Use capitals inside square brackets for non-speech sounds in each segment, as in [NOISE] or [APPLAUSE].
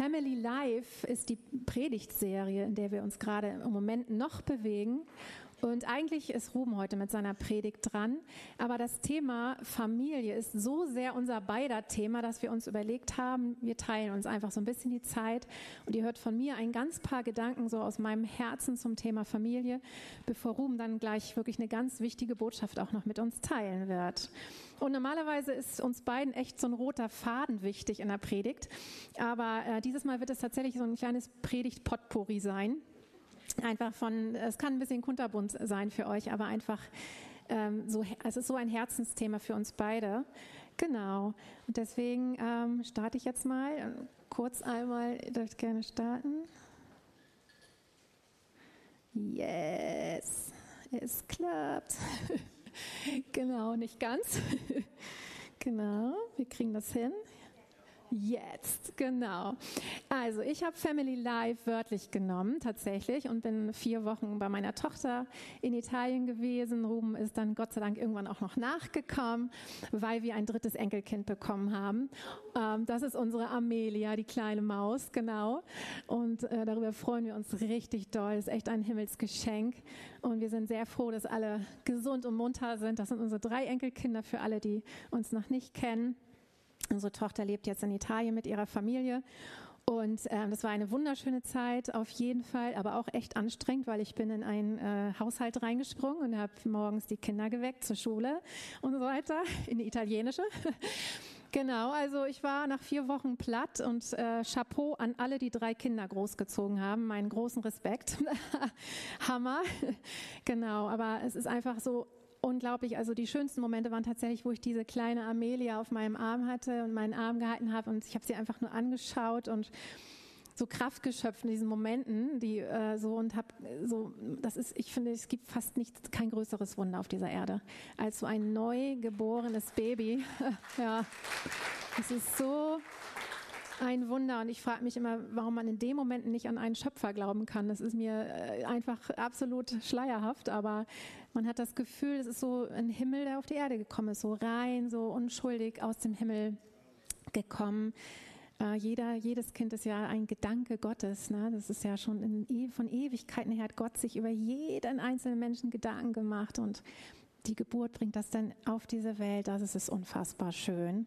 Family Life ist die Predigtserie, in der wir uns gerade im Moment noch bewegen. Und eigentlich ist Ruben heute mit seiner Predigt dran. Aber das Thema Familie ist so sehr unser beider Thema, dass wir uns überlegt haben, wir teilen uns einfach so ein bisschen die Zeit. Und ihr hört von mir ein ganz paar Gedanken so aus meinem Herzen zum Thema Familie, bevor Ruben dann gleich wirklich eine ganz wichtige Botschaft auch noch mit uns teilen wird. Und normalerweise ist uns beiden echt so ein roter Faden wichtig in der Predigt. Aber äh, dieses Mal wird es tatsächlich so ein kleines Predigt-Potpourri sein einfach von, es kann ein bisschen kunterbunt sein für euch, aber einfach ähm, so, es ist so ein Herzensthema für uns beide. Genau. Und deswegen ähm, starte ich jetzt mal. Kurz einmal, ihr dürft gerne starten. Yes, es klappt. [LAUGHS] genau, nicht ganz. [LAUGHS] genau, wir kriegen das hin. Jetzt, genau. Also ich habe Family Life wörtlich genommen tatsächlich und bin vier Wochen bei meiner Tochter in Italien gewesen. Ruben ist dann Gott sei Dank irgendwann auch noch nachgekommen, weil wir ein drittes Enkelkind bekommen haben. Ähm, das ist unsere Amelia, die kleine Maus, genau. Und äh, darüber freuen wir uns richtig doll. Ist echt ein Himmelsgeschenk. Und wir sind sehr froh, dass alle gesund und munter sind. Das sind unsere drei Enkelkinder für alle, die uns noch nicht kennen. Unsere Tochter lebt jetzt in Italien mit ihrer Familie und ähm, das war eine wunderschöne Zeit auf jeden Fall, aber auch echt anstrengend, weil ich bin in einen äh, Haushalt reingesprungen und habe morgens die Kinder geweckt zur Schule und so weiter, in die italienische. [LAUGHS] Genau, also ich war nach vier Wochen platt und äh, Chapeau an alle, die drei Kinder großgezogen haben. Meinen großen Respekt. [LAUGHS] Hammer. genau, aber es ist einfach so unglaublich. Also die schönsten Momente waren tatsächlich, wo ich diese kleine Amelia auf meinem Arm hatte und meinen Arm gehalten habe und ich habe sie einfach nur angeschaut und so Kraft geschöpft in diesen Momenten, die äh, so und habe so, das ist, ich finde, es gibt fast nichts, kein größeres Wunder auf dieser Erde als so ein neu geborenes Baby. [LAUGHS] ja, es ist so ein Wunder. Und ich frage mich immer, warum man in dem Moment nicht an einen Schöpfer glauben kann. Das ist mir äh, einfach absolut schleierhaft, aber man hat das Gefühl, es ist so ein Himmel, der auf die Erde gekommen ist, so rein, so unschuldig aus dem Himmel gekommen. Uh, jeder, jedes Kind ist ja ein Gedanke Gottes. Ne? Das ist ja schon in, e, von Ewigkeiten her hat Gott sich über jeden einzelnen Menschen Gedanken gemacht und die Geburt bringt das dann auf diese Welt. Das ist unfassbar schön.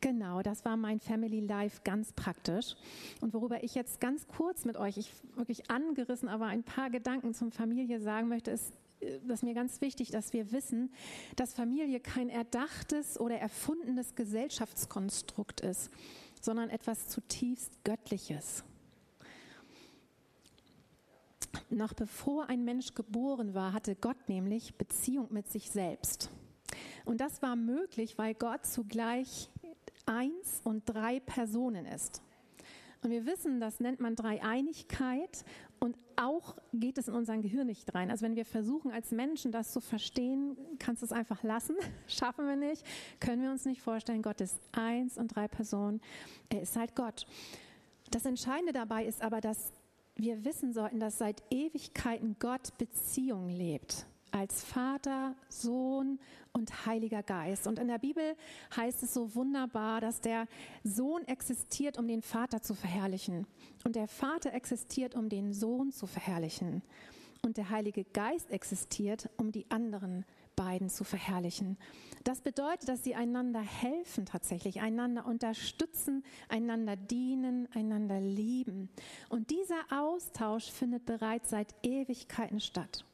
Genau, das war mein Family Life ganz praktisch. Und worüber ich jetzt ganz kurz mit euch, ich wirklich angerissen, aber ein paar Gedanken zum Familie sagen möchte, ist, äh, das ist mir ganz wichtig, dass wir wissen, dass Familie kein erdachtes oder erfundenes Gesellschaftskonstrukt ist, sondern etwas zutiefst Göttliches. Noch bevor ein Mensch geboren war, hatte Gott nämlich Beziehung mit sich selbst. Und das war möglich, weil Gott zugleich eins und drei Personen ist. Und wir wissen, das nennt man Dreieinigkeit und auch geht es in unser Gehirn nicht rein. Also wenn wir versuchen als Menschen das zu verstehen, kannst du es einfach lassen. [LAUGHS] Schaffen wir nicht, können wir uns nicht vorstellen. Gott ist eins und drei Personen. Er ist halt Gott. Das Entscheidende dabei ist aber, dass wir wissen sollten, dass seit Ewigkeiten Gott Beziehung lebt als Vater, Sohn und Heiliger Geist. Und in der Bibel heißt es so wunderbar, dass der Sohn existiert, um den Vater zu verherrlichen. Und der Vater existiert, um den Sohn zu verherrlichen. Und der Heilige Geist existiert, um die anderen beiden zu verherrlichen. Das bedeutet, dass sie einander helfen tatsächlich, einander unterstützen, einander dienen, einander lieben. Und dieser Austausch findet bereits seit Ewigkeiten statt.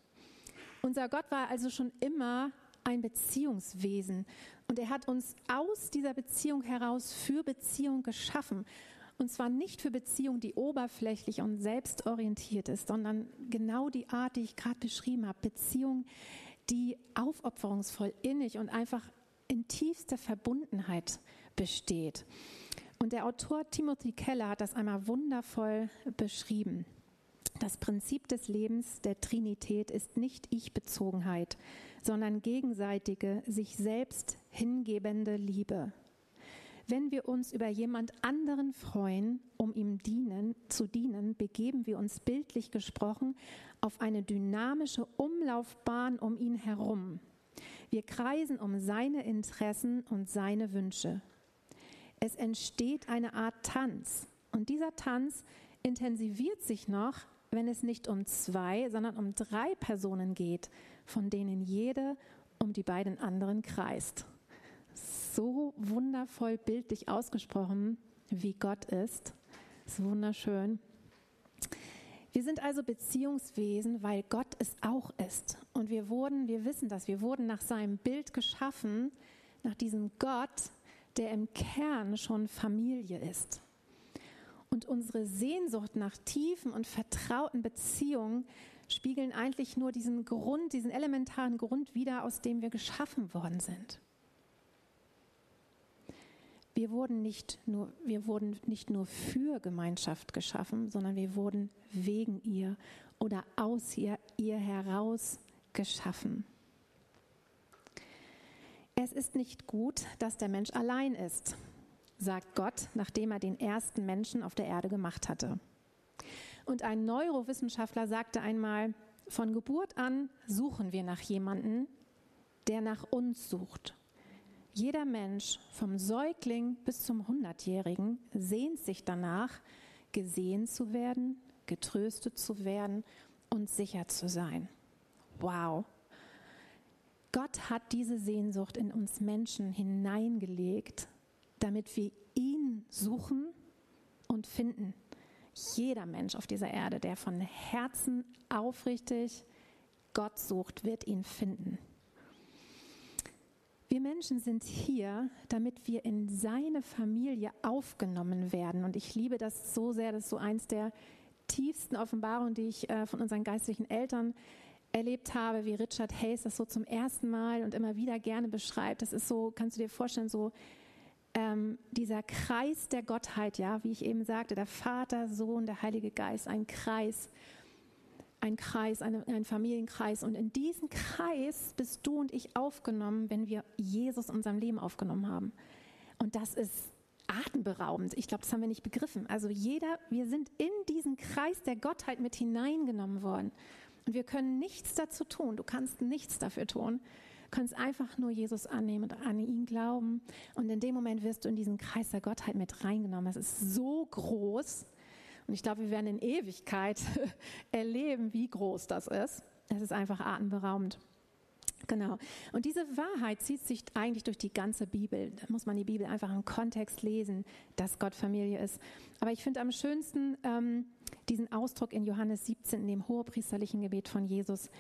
Unser Gott war also schon immer ein Beziehungswesen und er hat uns aus dieser Beziehung heraus für Beziehung geschaffen. Und zwar nicht für Beziehung, die oberflächlich und selbstorientiert ist, sondern genau die Art, die ich gerade beschrieben habe. Beziehung, die aufopferungsvoll, innig und einfach in tiefster Verbundenheit besteht. Und der Autor Timothy Keller hat das einmal wundervoll beschrieben. Das Prinzip des Lebens der Trinität ist nicht Ich-Bezogenheit, sondern gegenseitige, sich selbst hingebende Liebe. Wenn wir uns über jemand anderen freuen, um ihm dienen, zu dienen, begeben wir uns bildlich gesprochen auf eine dynamische Umlaufbahn um ihn herum. Wir kreisen um seine Interessen und seine Wünsche. Es entsteht eine Art Tanz, Und dieser Tanz intensiviert sich noch, wenn es nicht um zwei, sondern um drei Personen geht, von denen jede um die beiden anderen kreist. So wundervoll bildlich ausgesprochen, wie Gott ist. Das ist wunderschön. Wir sind also Beziehungswesen, weil Gott es auch ist. Und wir wurden, wir wissen das, wir wurden nach seinem Bild geschaffen, nach diesem Gott, der im Kern schon Familie ist. Und unsere Sehnsucht nach tiefen und vertrauten Beziehungen spiegeln eigentlich nur diesen Grund, diesen elementaren Grund wider, aus dem wir geschaffen worden sind. Wir wurden nicht nur, wir wurden nicht nur für Gemeinschaft geschaffen, sondern wir wurden wegen ihr oder aus ihr, ihr heraus geschaffen. Es ist nicht gut, dass der Mensch allein ist, sagt Gott, nachdem er den ersten Menschen auf der Erde gemacht hatte. Und ein Neurowissenschaftler sagte einmal, von Geburt an suchen wir nach jemanden, der nach uns sucht. Jeder Mensch, vom Säugling bis zum Hundertjährigen, sehnt sich danach, gesehen zu werden, getröstet zu werden und sicher zu sein. Wow. Gott hat diese Sehnsucht in uns Menschen hineingelegt, damit wir ihn suchen und finden. Jeder Mensch auf dieser Erde, der von Herzen aufrichtig Gott sucht, wird ihn finden. Wir Menschen sind hier, damit wir in seine Familie aufgenommen werden. Und ich liebe das so sehr, das ist so eins der tiefsten Offenbarungen, die ich äh, von unseren geistlichen Eltern erlebt habe, wie Richard Hayes das so zum ersten Mal und immer wieder gerne beschreibt. Das ist so, kannst du dir vorstellen, so ähm, dieser Kreis der Gottheit, ja, wie ich eben sagte, der Vater, Sohn, der Heilige Geist, ein Kreis ein Kreis, eine, ein Familienkreis. Und in diesen Kreis bist du und ich aufgenommen, wenn wir Jesus in unserem Leben aufgenommen haben. Und das ist atemberaubend. Ich glaube, das haben wir nicht begriffen. Also jeder, wir sind in diesen Kreis der Gottheit mit hineingenommen worden. Und wir können nichts dazu tun. Du kannst nichts dafür tun. Kannst einfach nur Jesus annehmen und an ihn glauben. Und in dem Moment wirst du in diesen Kreis der Gottheit mit reingenommen. Das ist so groß. Und ich glaube, wir werden in Ewigkeit [LAUGHS] erleben, wie groß das ist. Es ist einfach atemberaubend. Genau. Und diese Wahrheit zieht sich eigentlich durch die ganze Bibel. Da muss man die Bibel einfach im Kontext lesen, dass Gott Familie ist. Aber ich finde am schönsten ähm, diesen Ausdruck in Johannes 17, in dem hohepriesterlichen Gebet von Jesus.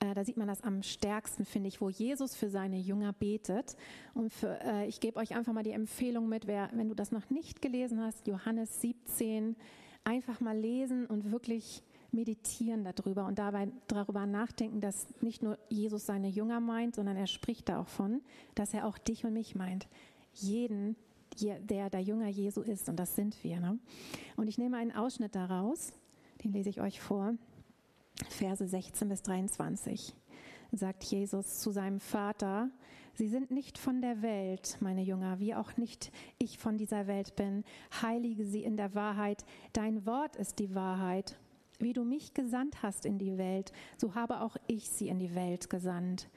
Äh, da sieht man das am stärksten, finde ich, wo Jesus für seine Jünger betet. Und für, äh, ich gebe euch einfach mal die Empfehlung mit, wer, wenn du das noch nicht gelesen hast, Johannes 17, einfach mal lesen und wirklich meditieren darüber und dabei darüber nachdenken, dass nicht nur Jesus seine Jünger meint, sondern er spricht da auch von, dass er auch dich und mich meint. Jeden, der der Jünger Jesu ist, und das sind wir. Ne? Und ich nehme einen Ausschnitt daraus, den lese ich euch vor, Verse 16 bis 23 sagt Jesus zu seinem Vater, Sie sind nicht von der Welt, meine Jünger, wie auch nicht ich von dieser Welt bin. Heilige sie in der Wahrheit. Dein Wort ist die Wahrheit. Wie du mich gesandt hast in die Welt, so habe auch ich sie in die Welt gesandt.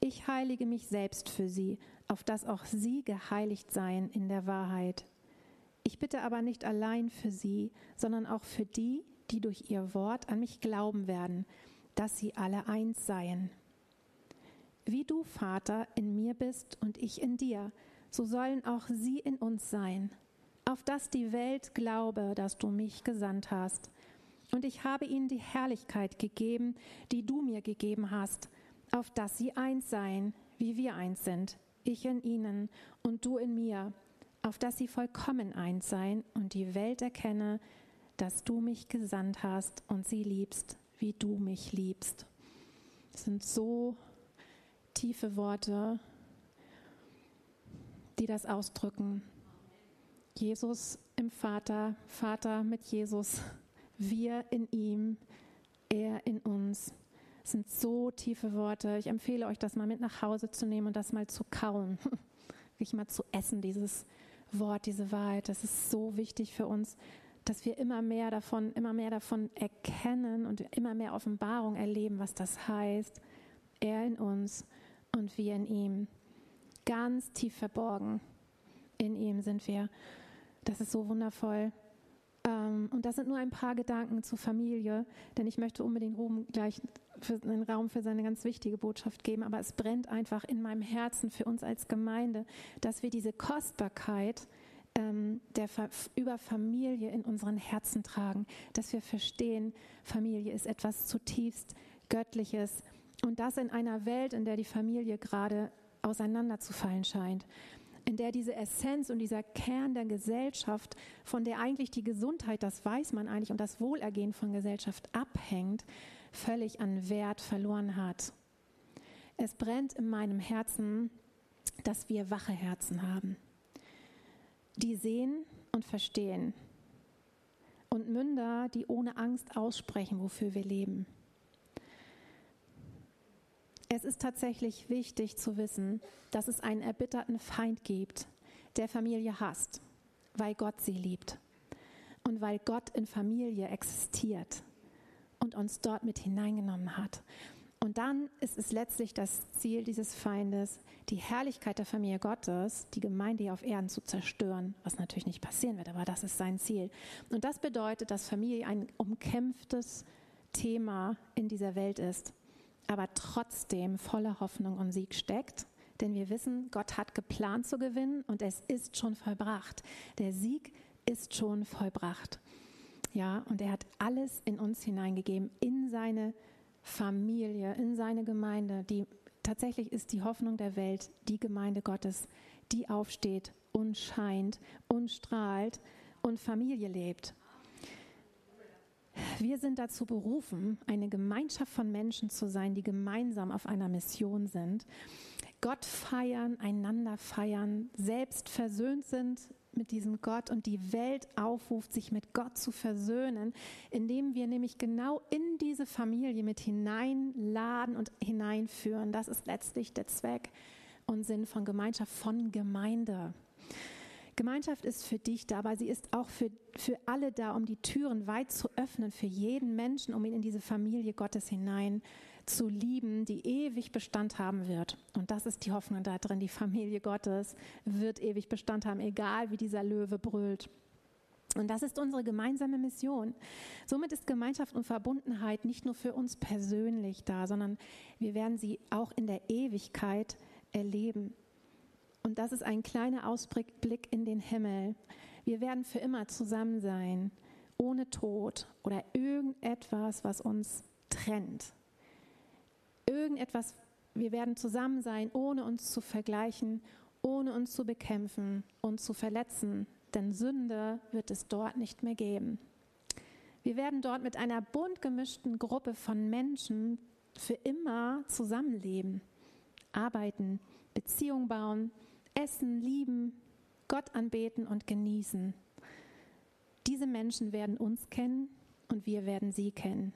Ich heilige mich selbst für sie, auf dass auch sie geheiligt seien in der Wahrheit. Ich bitte aber nicht allein für sie, sondern auch für die, die durch ihr Wort an mich glauben werden, dass sie alle eins seien. Wie du, Vater, in mir bist und ich in dir, so sollen auch sie in uns sein, auf dass die Welt glaube, dass du mich gesandt hast. Und ich habe ihnen die Herrlichkeit gegeben, die du mir gegeben hast, auf dass sie eins seien, wie wir eins sind, ich in ihnen und du in mir, auf dass sie vollkommen eins seien und die Welt erkenne, dass du mich gesandt hast und sie liebst, wie du mich liebst. Das sind so tiefe Worte, die das ausdrücken. Jesus im Vater, Vater mit Jesus, wir in ihm, er in uns. Das sind so tiefe Worte. Ich empfehle euch, das mal mit nach Hause zu nehmen und das mal zu kauen, [LAUGHS] wirklich mal zu essen, dieses Wort, diese Wahrheit. Das ist so wichtig für uns, dass wir immer mehr davon, immer mehr davon erkennen und immer mehr Offenbarung erleben, was das heißt. Er in uns und wir in ihm. Ganz tief verborgen in ihm sind wir. Das ist so wundervoll. Ähm, und das sind nur ein paar Gedanken zur Familie, denn ich möchte unbedingt Ruben gleich einen Raum für seine ganz wichtige Botschaft geben. Aber es brennt einfach in meinem Herzen für uns als Gemeinde, dass wir diese Kostbarkeit ähm, der, über Familie in unseren Herzen tragen, dass wir verstehen, Familie ist etwas zutiefst Göttliches. Und das in einer Welt, in der die Familie gerade auseinanderzufallen scheint in der diese Essenz und dieser Kern der Gesellschaft, von der eigentlich die Gesundheit, das weiß man eigentlich, und das Wohlergehen von Gesellschaft abhängt, völlig an Wert verloren hat. Es brennt in meinem Herzen, dass wir wache Herzen haben, die sehen und verstehen und Münder, die ohne Angst aussprechen, wofür wir leben. Es ist tatsächlich wichtig zu wissen, dass es einen erbitterten Feind gibt, der Familie hasst, weil Gott sie liebt und weil Gott in Familie existiert und uns dort mit hineingenommen hat. Und dann ist es letztlich das Ziel dieses Feindes, die Herrlichkeit der Familie Gottes, die Gemeinde hier auf Erden zu zerstören, was natürlich nicht passieren wird, aber das ist sein Ziel. Und das bedeutet, dass Familie ein umkämpftes Thema in dieser Welt ist aber trotzdem voller Hoffnung und Sieg steckt. Denn wir wissen, Gott hat geplant zu gewinnen und es ist schon vollbracht. Der Sieg ist schon vollbracht. Ja, und er hat alles in uns hineingegeben, in seine Familie, in seine Gemeinde, die tatsächlich ist die Hoffnung der Welt, die Gemeinde Gottes, die aufsteht und scheint und strahlt und Familie lebt. Wir sind dazu berufen, eine Gemeinschaft von Menschen zu sein, die gemeinsam auf einer Mission sind, Gott feiern, einander feiern, selbst versöhnt sind mit diesem Gott und die Welt aufruft, sich mit Gott zu versöhnen, indem wir nämlich genau in diese Familie mit hineinladen und hineinführen. Das ist letztlich der Zweck und Sinn von Gemeinschaft, von Gemeinde. Gemeinschaft ist für dich da, aber sie ist auch für, für alle da, um die Türen weit zu öffnen, für jeden Menschen, um ihn in diese Familie Gottes hinein zu lieben, die ewig Bestand haben wird. Und das ist die Hoffnung da drin. Die Familie Gottes wird ewig Bestand haben, egal wie dieser Löwe brüllt. Und das ist unsere gemeinsame Mission. Somit ist Gemeinschaft und Verbundenheit nicht nur für uns persönlich da, sondern wir werden sie auch in der Ewigkeit erleben. Und das ist ein kleiner Ausblick in den Himmel. Wir werden für immer zusammen sein, ohne Tod oder irgendetwas, was uns trennt. Irgendetwas, wir werden zusammen sein, ohne uns zu vergleichen, ohne uns zu bekämpfen und zu verletzen, denn Sünde wird es dort nicht mehr geben. Wir werden dort mit einer bunt gemischten Gruppe von Menschen für immer zusammenleben, arbeiten, Beziehungen bauen, essen, lieben, Gott anbeten und genießen. Diese Menschen werden uns kennen und wir werden sie kennen.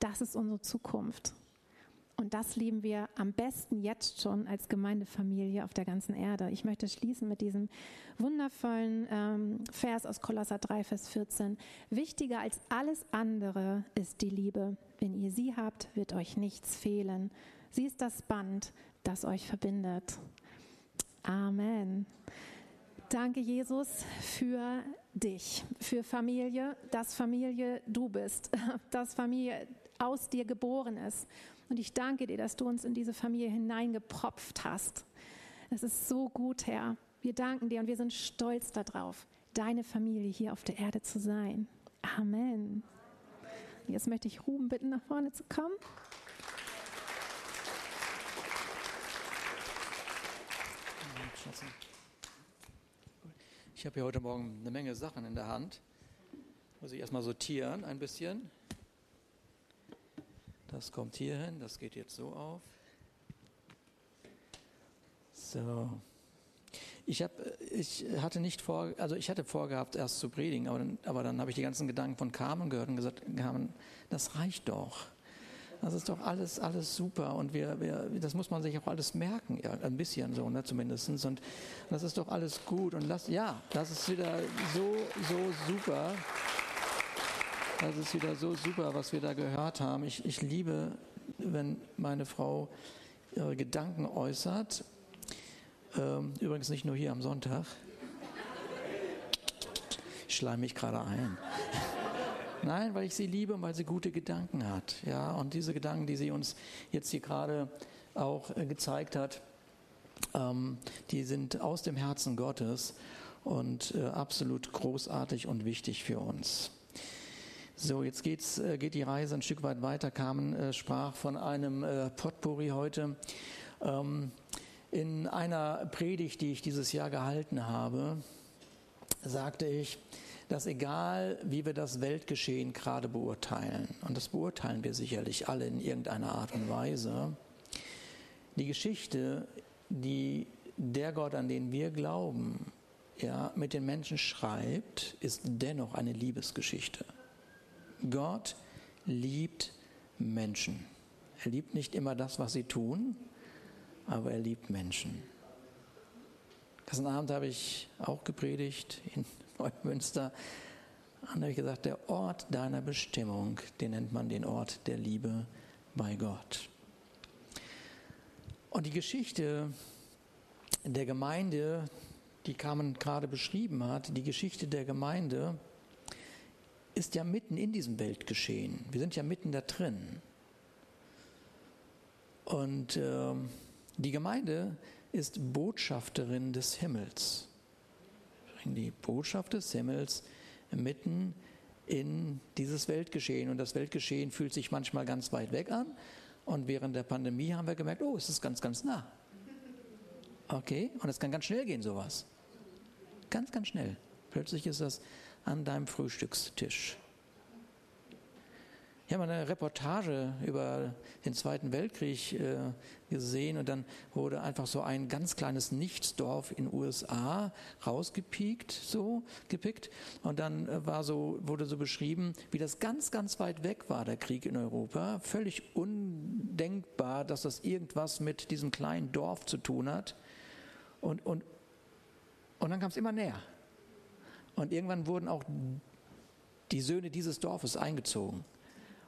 Das ist unsere Zukunft. Und das lieben wir am besten jetzt schon als Gemeindefamilie auf der ganzen Erde. Ich möchte schließen mit diesem wundervollen ähm, Vers aus Kolosser 3, Vers 14. Wichtiger als alles andere ist die Liebe. Wenn ihr sie habt, wird euch nichts fehlen. Sie ist das Band, das euch verbindet. Amen. Danke, Jesus, für dich, für Familie, dass Familie du bist, [LAUGHS] dass Familie aus dir geboren ist. Und ich danke dir, dass du uns in diese Familie hineingepropft hast. Es ist so gut, Herr. Wir danken dir und wir sind stolz darauf, deine Familie hier auf der Erde zu sein. Amen. Jetzt möchte ich Ruben bitten, nach vorne zu kommen. Ich habe hier heute Morgen eine Menge Sachen in der Hand. Muss ich erstmal sortieren ein bisschen. Das kommt hier hin, das geht jetzt so auf. So. Ich, hab, ich hatte nicht vor, also ich hatte vorgehabt, erst zu predigen, aber dann, aber dann habe ich die ganzen Gedanken von Carmen gehört und gesagt, Carmen, das reicht doch. Das ist doch alles, alles super und wir, wir, das muss man sich auch alles merken, ja, ein bisschen so, ne, zumindest. Und das ist doch alles gut und lass, ja, das ist wieder so, so super. Das ist wieder so super, was wir da gehört haben. Ich, ich liebe, wenn meine Frau ihre Gedanken äußert. Ähm, übrigens nicht nur hier am Sonntag. schleim mich gerade ein. Nein, weil ich sie liebe und weil sie gute Gedanken hat. Ja, und diese Gedanken, die sie uns jetzt hier gerade auch äh, gezeigt hat, ähm, die sind aus dem Herzen Gottes und äh, absolut großartig und wichtig für uns. So, jetzt geht's, äh, geht die Reise ein Stück weit weiter. Carmen äh, sprach von einem äh, Potpourri heute. Ähm, in einer Predigt, die ich dieses Jahr gehalten habe, sagte ich, dass egal wie wir das Weltgeschehen gerade beurteilen, und das beurteilen wir sicherlich alle in irgendeiner Art und Weise, die Geschichte, die der Gott, an den wir glauben, ja, mit den Menschen schreibt, ist dennoch eine Liebesgeschichte. Gott liebt Menschen. Er liebt nicht immer das, was sie tun, aber er liebt Menschen. Gestern Abend habe ich auch gepredigt in [LAUGHS] Neumünster. Und habe ich gesagt, der Ort deiner Bestimmung, den nennt man den Ort der Liebe bei Gott. Und die Geschichte der Gemeinde, die Carmen gerade beschrieben hat, die Geschichte der Gemeinde ist ja mitten in diesem Weltgeschehen. Wir sind ja mitten da drin. Und äh, die Gemeinde ist Botschafterin des Himmels. Die Botschaft des Himmels mitten in dieses Weltgeschehen. Und das Weltgeschehen fühlt sich manchmal ganz weit weg an. Und während der Pandemie haben wir gemerkt, oh, es ist ganz, ganz nah. Okay, und es kann ganz schnell gehen, sowas. Ganz, ganz schnell. Plötzlich ist das an deinem Frühstückstisch. Ich habe eine Reportage über den Zweiten Weltkrieg äh, gesehen und dann wurde einfach so ein ganz kleines Nichtsdorf in USA rausgepiekt, so gepickt. Und dann äh, war so wurde so beschrieben, wie das ganz ganz weit weg war der Krieg in Europa, völlig undenkbar, dass das irgendwas mit diesem kleinen Dorf zu tun hat. Und und und dann kam es immer näher und irgendwann wurden auch die Söhne dieses Dorfes eingezogen.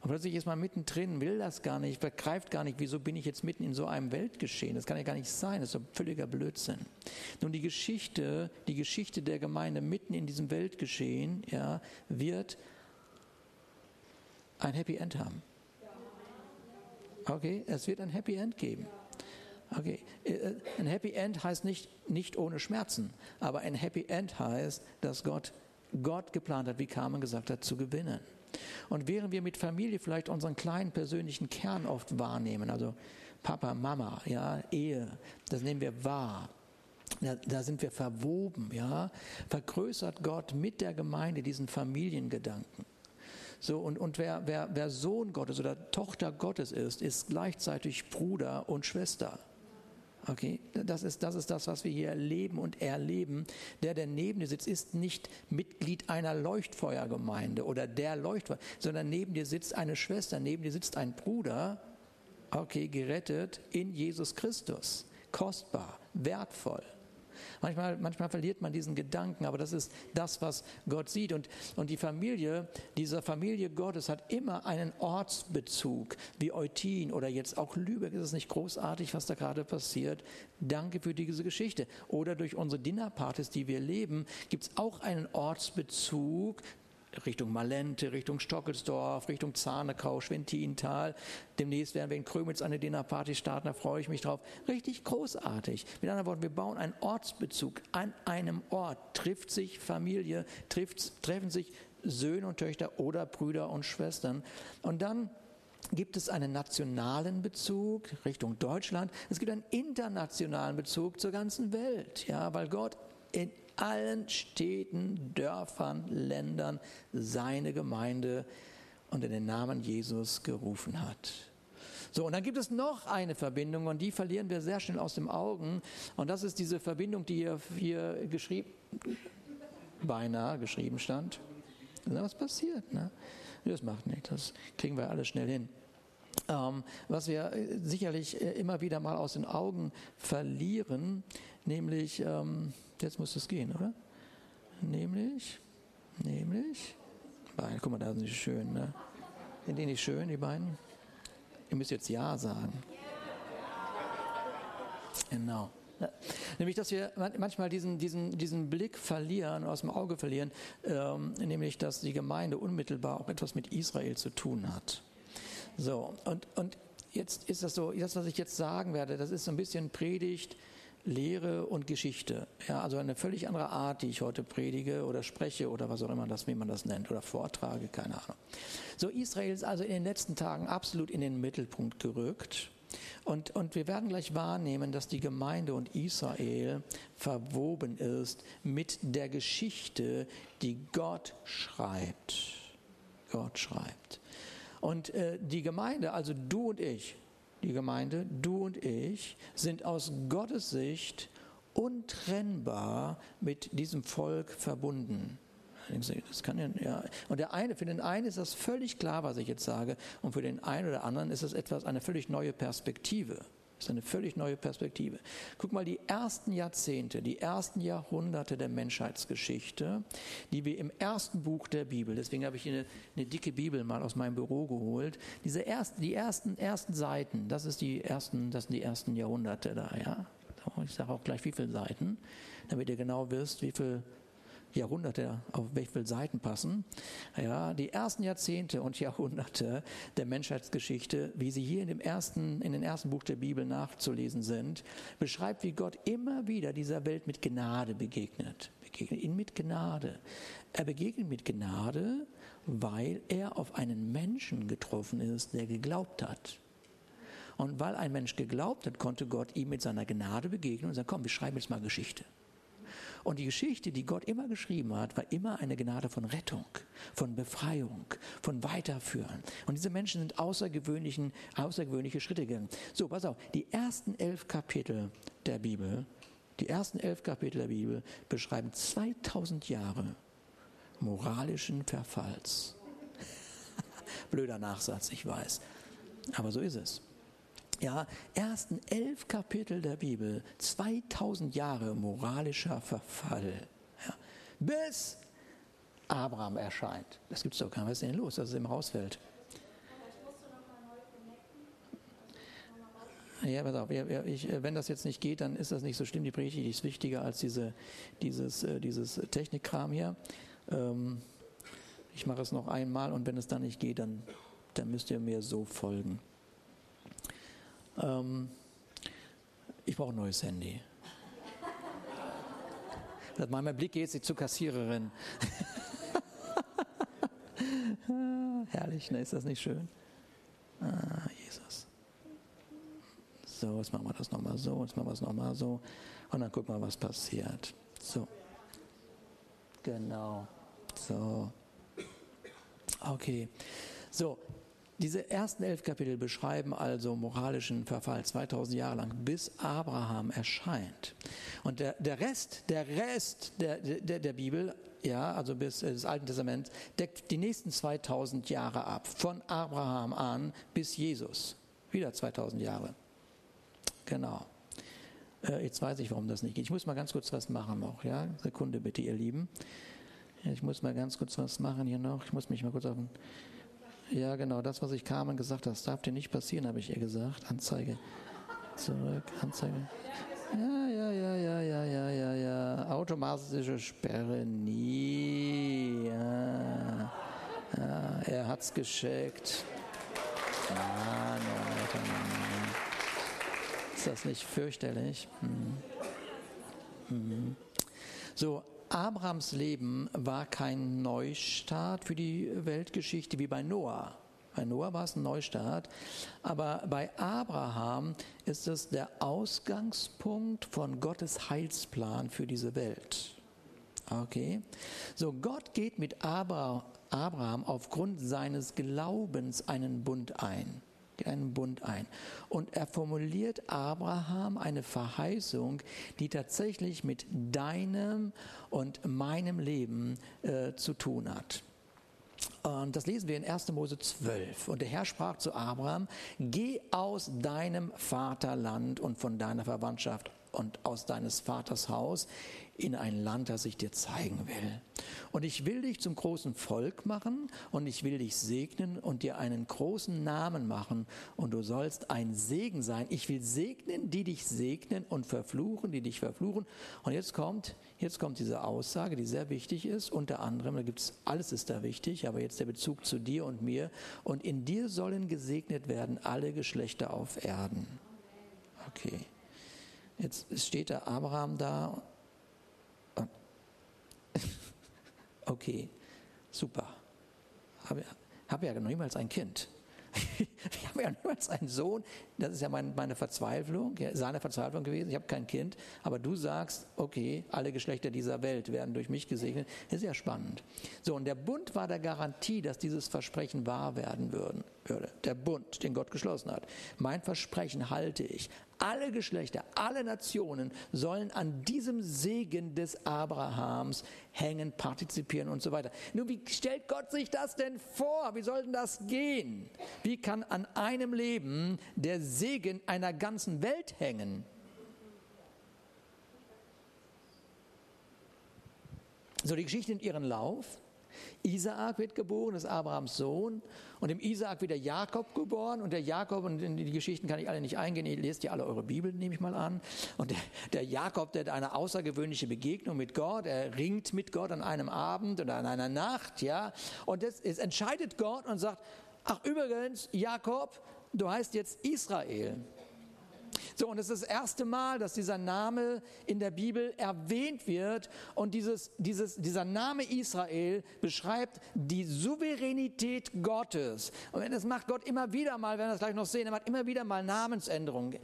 Und plötzlich ist man mittendrin, will das gar nicht, begreift gar nicht, wieso bin ich jetzt mitten in so einem Weltgeschehen. Das kann ja gar nicht sein, das ist doch völliger Blödsinn. Nun, die Geschichte, die Geschichte der Gemeinde mitten in diesem Weltgeschehen, ja, wird ein Happy End haben. Okay, es wird ein Happy End geben. Okay, äh, äh, ein Happy End heißt nicht, nicht ohne Schmerzen, aber ein Happy End heißt, dass Gott Gott geplant hat, wie Carmen gesagt hat, zu gewinnen. Und während wir mit Familie vielleicht unseren kleinen persönlichen Kern oft wahrnehmen, also Papa, Mama, ja, Ehe, das nehmen wir wahr. Da, da sind wir verwoben, ja, vergrößert Gott mit der Gemeinde diesen Familiengedanken. So, und, und wer, wer, wer Sohn Gottes oder Tochter Gottes ist, ist gleichzeitig Bruder und Schwester. Okay, das ist, das ist das, was wir hier erleben und erleben. Der, der neben dir sitzt, ist nicht Mitglied einer Leuchtfeuergemeinde oder der Leuchtfeuer, sondern neben dir sitzt eine Schwester, neben dir sitzt ein Bruder, okay, gerettet in Jesus Christus. Kostbar, wertvoll. Manchmal, manchmal verliert man diesen Gedanken, aber das ist das, was Gott sieht. Und, und die Familie, diese Familie Gottes hat immer einen Ortsbezug, wie Eutin oder jetzt auch Lübeck. Ist es nicht großartig, was da gerade passiert? Danke für diese Geschichte. Oder durch unsere Dinnerpartys, die wir leben, gibt es auch einen Ortsbezug Richtung Malente, Richtung Stockelsdorf, Richtung Zahnekau, Schwentintal. Demnächst werden wir in Krömitz eine Dinnerparty starten, da freue ich mich drauf. Richtig großartig. Mit anderen Worten, wir bauen einen Ortsbezug. An einem Ort trifft sich Familie, trifft, treffen sich Söhne und Töchter oder Brüder und Schwestern. Und dann gibt es einen nationalen Bezug Richtung Deutschland. Es gibt einen internationalen Bezug zur ganzen Welt, ja, weil Gott in allen Städten, Dörfern, Ländern seine Gemeinde unter den Namen Jesus gerufen hat. So, und dann gibt es noch eine Verbindung und die verlieren wir sehr schnell aus dem Augen. Und das ist diese Verbindung, die hier, hier geschrieben, beinahe geschrieben stand. Was passiert? Ne? Das macht nichts, das kriegen wir alles schnell hin. Ähm, was wir äh, sicherlich äh, immer wieder mal aus den Augen verlieren, nämlich ähm, Jetzt muss es gehen, oder? Nämlich, nämlich, Beine, guck mal, da sind sie schön, ne? Sind die nicht schön, die beiden? Ihr müsst jetzt Ja sagen. Genau. Nämlich, dass wir manchmal diesen, diesen, diesen Blick verlieren, aus dem Auge verlieren, ähm, nämlich, dass die Gemeinde unmittelbar auch etwas mit Israel zu tun hat. So, und, und jetzt ist das so, das, was ich jetzt sagen werde, das ist so ein bisschen Predigt, Lehre und Geschichte. Ja, also eine völlig andere Art, die ich heute predige oder spreche oder was auch immer das, wie man das nennt, oder vortrage, keine Ahnung. So, Israel ist also in den letzten Tagen absolut in den Mittelpunkt gerückt. Und, und wir werden gleich wahrnehmen, dass die Gemeinde und Israel verwoben ist mit der Geschichte, die Gott schreibt. Gott schreibt. Und äh, die Gemeinde, also du und ich, die Gemeinde, du und ich, sind aus Gottes Sicht untrennbar mit diesem Volk verbunden. Das kann ja, ja. Und der eine, für den einen ist das völlig klar, was ich jetzt sage, und für den einen oder anderen ist es etwas, eine völlig neue Perspektive. Das ist eine völlig neue Perspektive. Guck mal, die ersten Jahrzehnte, die ersten Jahrhunderte der Menschheitsgeschichte, die wir im ersten Buch der Bibel, deswegen habe ich eine, eine dicke Bibel mal aus meinem Büro geholt, diese ersten, die ersten, ersten Seiten, das, ist die ersten, das sind die ersten Jahrhunderte da, ja. Ich sage auch gleich, wie viele Seiten, damit ihr genau wisst, wie viele Jahrhunderte auf welche Seiten passen. Ja, die ersten Jahrzehnte und Jahrhunderte der Menschheitsgeschichte, wie sie hier in dem ersten, in den ersten Buch der Bibel nachzulesen sind, beschreibt, wie Gott immer wieder dieser Welt mit Gnade begegnet. Begegnet ihn mit Gnade. Er begegnet mit Gnade, weil er auf einen Menschen getroffen ist, der geglaubt hat. Und weil ein Mensch geglaubt hat, konnte Gott ihm mit seiner Gnade begegnen und sagen, komm, wir schreiben jetzt mal Geschichte. Und die Geschichte, die Gott immer geschrieben hat, war immer eine Gnade von Rettung, von Befreiung, von Weiterführen. Und diese Menschen sind außergewöhnlichen, außergewöhnliche Schritte gegangen. So, pass auf, die ersten elf Kapitel der Bibel, die ersten elf Kapitel der Bibel beschreiben 2000 Jahre moralischen Verfalls. [LAUGHS] Blöder Nachsatz, ich weiß. Aber so ist es ja, ersten elf Kapitel der Bibel, 2000 Jahre moralischer Verfall, ja, bis Abraham erscheint. Das gibt es doch gar nicht. Was ist denn los, dass es ihm rausfällt? Ja, pass auf, ich, wenn das jetzt nicht geht, dann ist das nicht so schlimm. Die Predigt ist wichtiger als diese, dieses, äh, dieses Technikkram hier. Ähm, ich mache es noch einmal und wenn es dann nicht geht, dann, dann müsst ihr mir so folgen. Ähm, ich brauche ein neues Handy. Mein Blick geht sie zur Kassiererin. [LAUGHS] Herrlich, ne? Ist das nicht schön? Ah, Jesus. So, jetzt machen wir das nochmal so, jetzt machen wir es nochmal so. Und dann gucken wir, was passiert. So. Genau. So. Okay. So, diese ersten elf Kapitel beschreiben also moralischen Verfall 2000 Jahre lang, bis Abraham erscheint. Und der, der Rest, der Rest der, der, der Bibel, ja, also bis äh, des Alten Testaments, deckt die nächsten 2000 Jahre ab, von Abraham an bis Jesus. Wieder 2000 Jahre. Genau. Äh, jetzt weiß ich, warum das nicht geht. Ich muss mal ganz kurz was machen noch, ja? Sekunde bitte, ihr Lieben. Ich muss mal ganz kurz was machen hier noch. Ich muss mich mal kurz auf den ja, genau, das, was ich Carmen gesagt habe, das darf dir nicht passieren, habe ich ihr gesagt. Anzeige. Zurück, Anzeige. Ja, ja, ja, ja, ja, ja, ja, ja. Automatische Sperre nie. Ja. ja er hat's geschickt. Ah, no, Ist das nicht fürchterlich? Hm. Hm. So, Abrahams Leben war kein Neustart für die Weltgeschichte wie bei Noah. Bei Noah war es ein Neustart, aber bei Abraham ist es der Ausgangspunkt von Gottes Heilsplan für diese Welt. Okay? So, Gott geht mit Abraham aufgrund seines Glaubens einen Bund ein einen Bund ein. Und er formuliert Abraham eine Verheißung, die tatsächlich mit deinem und meinem Leben äh, zu tun hat. Und das lesen wir in 1. Mose 12. Und der Herr sprach zu Abraham, geh aus deinem Vaterland und von deiner Verwandtschaft und aus deines Vaters Haus in ein Land, das ich dir zeigen will. Und ich will dich zum großen Volk machen und ich will dich segnen und dir einen großen Namen machen und du sollst ein Segen sein. Ich will segnen, die dich segnen und verfluchen, die dich verfluchen. Und jetzt kommt, jetzt kommt diese Aussage, die sehr wichtig ist. Unter anderem, da gibt's alles ist da wichtig, aber jetzt der Bezug zu dir und mir. Und in dir sollen gesegnet werden alle Geschlechter auf Erden. Okay. Jetzt steht der Abraham da Okay, super. Habe hab ja noch niemals ein Kind. [LAUGHS] ich habe ja niemals einen Sohn. Das ist ja mein, meine Verzweiflung, seine Verzweiflung gewesen. Ich habe kein Kind. Aber du sagst, okay, alle Geschlechter dieser Welt werden durch mich gesegnet. Das ist ja spannend. So, und der Bund war der Garantie, dass dieses Versprechen wahr werden würde. Der Bund, den Gott geschlossen hat. Mein Versprechen halte ich. Alle Geschlechter, alle Nationen sollen an diesem Segen des Abrahams hängen, partizipieren und so weiter. Nun, wie stellt Gott sich das denn vor? Wie soll denn das gehen? Wie kann an einem Leben der Segen einer ganzen Welt hängen? So, die Geschichte nimmt ihren Lauf. Isaak wird geboren, ist Abrahams Sohn. Und im Isaak wird der Jakob geboren. Und der Jakob, und in die Geschichten kann ich alle nicht eingehen, ihr lest ja alle eure Bibel, nehme ich mal an. Und der, der Jakob, der hat eine außergewöhnliche Begegnung mit Gott. Er ringt mit Gott an einem Abend oder an einer Nacht, ja. Und das ist, entscheidet Gott und sagt, ach übrigens, Jakob, du heißt jetzt Israel. So, und es ist das erste Mal, dass dieser Name in der Bibel erwähnt wird. Und dieses, dieses, dieser Name Israel beschreibt die Souveränität Gottes. Und das macht Gott immer wieder mal, wir das gleich noch sehen, er macht immer wieder mal Namensänderungen.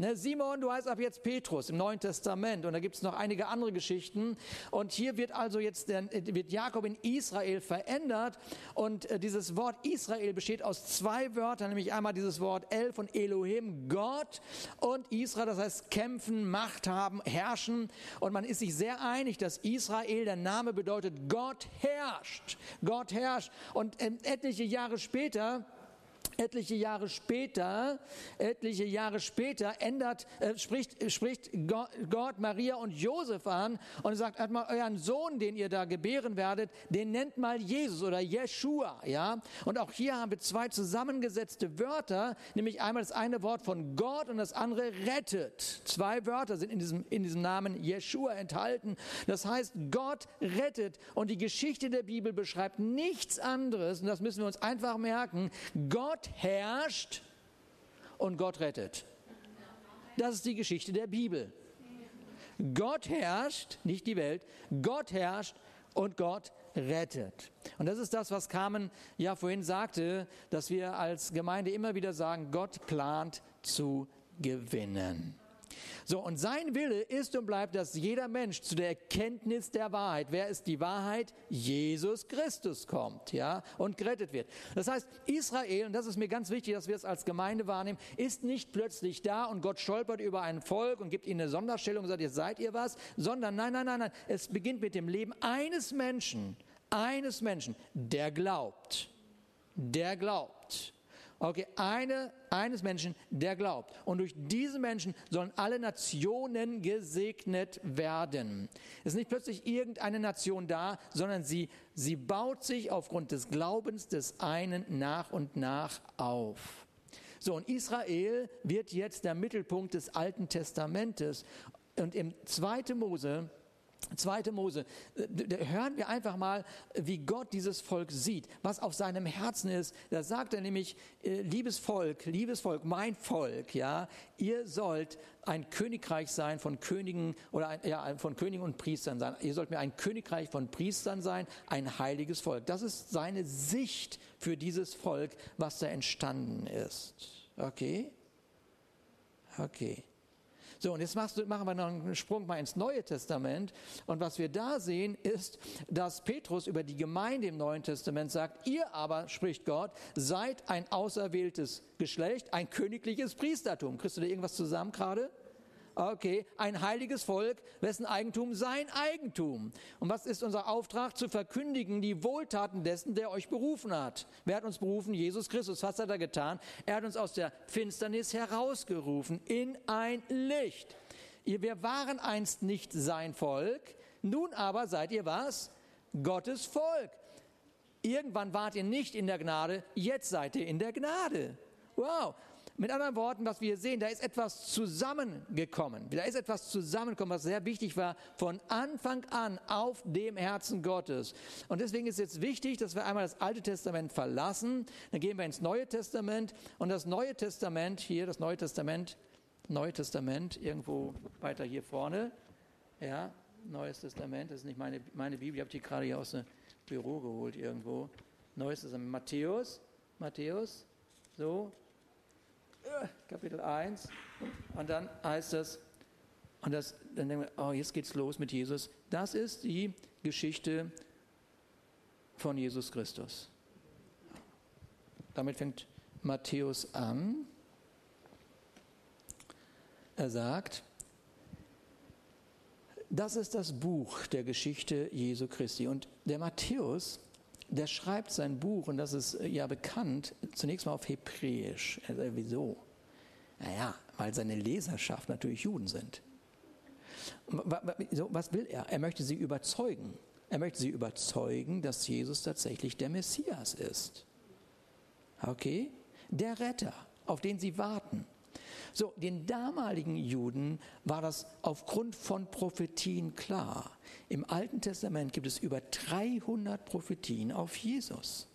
Ne, Simon, du heißt ab jetzt Petrus im Neuen Testament und da gibt es noch einige andere Geschichten. Und hier wird also jetzt der, wird Jakob in Israel verändert und äh, dieses Wort Israel besteht aus zwei Wörtern, nämlich einmal dieses Wort El von Elohim, Gott und Israel, das heißt kämpfen, Macht haben, herrschen. Und man ist sich sehr einig, dass Israel der Name bedeutet Gott herrscht. Gott herrscht. Und äh, etliche Jahre später etliche Jahre später, etliche Jahre später ändert, äh, spricht, spricht Gott, Maria und Josef an und sagt, hat mal euren Sohn, den ihr da gebären werdet, den nennt mal Jesus oder Jeshua, ja. Und auch hier haben wir zwei zusammengesetzte Wörter, nämlich einmal das eine Wort von Gott und das andere rettet. Zwei Wörter sind in diesem, in diesem Namen Jeshua enthalten. Das heißt, Gott rettet und die Geschichte der Bibel beschreibt nichts anderes, und das müssen wir uns einfach merken, Gott herrscht und Gott rettet. Das ist die Geschichte der Bibel. Gott herrscht, nicht die Welt, Gott herrscht und Gott rettet. Und das ist das, was Carmen ja vorhin sagte, dass wir als Gemeinde immer wieder sagen, Gott plant zu gewinnen. So, und sein Wille ist und bleibt, dass jeder Mensch zu der Erkenntnis der Wahrheit, wer ist die Wahrheit? Jesus Christus kommt, ja, und gerettet wird. Das heißt, Israel, und das ist mir ganz wichtig, dass wir es als Gemeinde wahrnehmen, ist nicht plötzlich da und Gott stolpert über ein Volk und gibt ihnen eine Sonderstellung und sagt, jetzt seid ihr was, sondern nein, nein, nein, nein, es beginnt mit dem Leben eines Menschen, eines Menschen, der glaubt, der glaubt. Okay, eine, eines Menschen, der glaubt. Und durch diesen Menschen sollen alle Nationen gesegnet werden. Es ist nicht plötzlich irgendeine Nation da, sondern sie, sie baut sich aufgrund des Glaubens des einen nach und nach auf. So, und Israel wird jetzt der Mittelpunkt des Alten Testamentes. Und im 2. Mose 2. Mose, äh, hören wir einfach mal, wie Gott dieses Volk sieht, was auf seinem Herzen ist. Da sagt er nämlich, äh, liebes Volk, liebes Volk, mein Volk, ja, ihr sollt ein Königreich sein von Königen oder ein, ja, von Königen und Priestern sein. Ihr sollt mir ein Königreich von Priestern sein, ein heiliges Volk. Das ist seine Sicht für dieses Volk, was da entstanden ist. Okay? Okay. So, und jetzt du, machen wir noch einen Sprung mal ins Neue Testament. Und was wir da sehen, ist, dass Petrus über die Gemeinde im Neuen Testament sagt, ihr aber, spricht Gott, seid ein auserwähltes Geschlecht, ein königliches Priestertum. Kriegst du da irgendwas zusammen gerade? Okay, ein heiliges Volk, wessen Eigentum sein Eigentum. Und was ist unser Auftrag? Zu verkündigen die Wohltaten dessen, der euch berufen hat. Wer hat uns berufen? Jesus Christus. Was hat er getan? Er hat uns aus der Finsternis herausgerufen in ein Licht. Wir waren einst nicht sein Volk, nun aber seid ihr was? Gottes Volk. Irgendwann wart ihr nicht in der Gnade, jetzt seid ihr in der Gnade. Wow. Mit anderen Worten, was wir sehen, da ist etwas zusammengekommen. Da ist etwas zusammengekommen, was sehr wichtig war, von Anfang an auf dem Herzen Gottes. Und deswegen ist jetzt wichtig, dass wir einmal das Alte Testament verlassen, dann gehen wir ins Neue Testament und das Neue Testament, hier das Neue Testament, Neue Testament, irgendwo weiter hier vorne, ja, Neues Testament, das ist nicht meine, meine Bibel, ich habe die gerade hier aus dem Büro geholt irgendwo. Neues Testament, Matthäus, Matthäus, so, Kapitel 1. Und dann heißt es, und das, dann denken wir, oh, jetzt geht's los mit Jesus. Das ist die Geschichte von Jesus Christus. Damit fängt Matthäus an. Er sagt, das ist das Buch der Geschichte Jesu Christi. Und der Matthäus der schreibt sein Buch, und das ist äh, ja bekannt, zunächst mal auf Hebräisch. Also, wieso? Naja, weil seine Leserschaft natürlich Juden sind. Was will er? Er möchte sie überzeugen. Er möchte sie überzeugen, dass Jesus tatsächlich der Messias ist. Okay? Der Retter, auf den sie warten. So, den damaligen Juden war das aufgrund von Prophetien klar. Im Alten Testament gibt es über 300 Prophetien auf Jesus.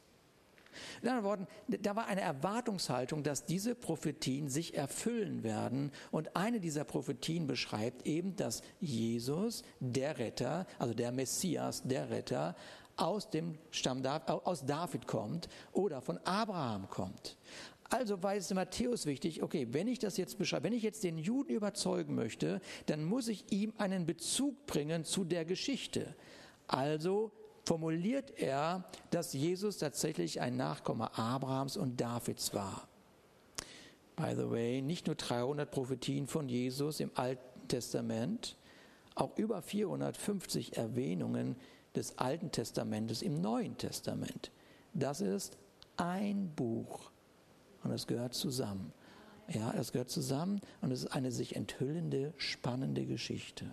In anderen Worten, da war eine Erwartungshaltung, dass diese Prophetien sich erfüllen werden. Und eine dieser Prophetien beschreibt eben, dass Jesus, der Retter, also der Messias, der Retter, aus dem Stamm aus David kommt oder von Abraham kommt. Also war es Matthäus wichtig, okay, wenn ich das jetzt beschreibe, wenn ich jetzt den Juden überzeugen möchte, dann muss ich ihm einen Bezug bringen zu der Geschichte. Also formuliert er, dass Jesus tatsächlich ein Nachkomme Abrahams und Davids war. By the way, nicht nur 300 Prophetien von Jesus im Alten Testament, auch über 450 Erwähnungen des Alten Testamentes im Neuen Testament. Das ist ein Buch und es gehört zusammen. Ja, es gehört zusammen und es ist eine sich enthüllende, spannende Geschichte.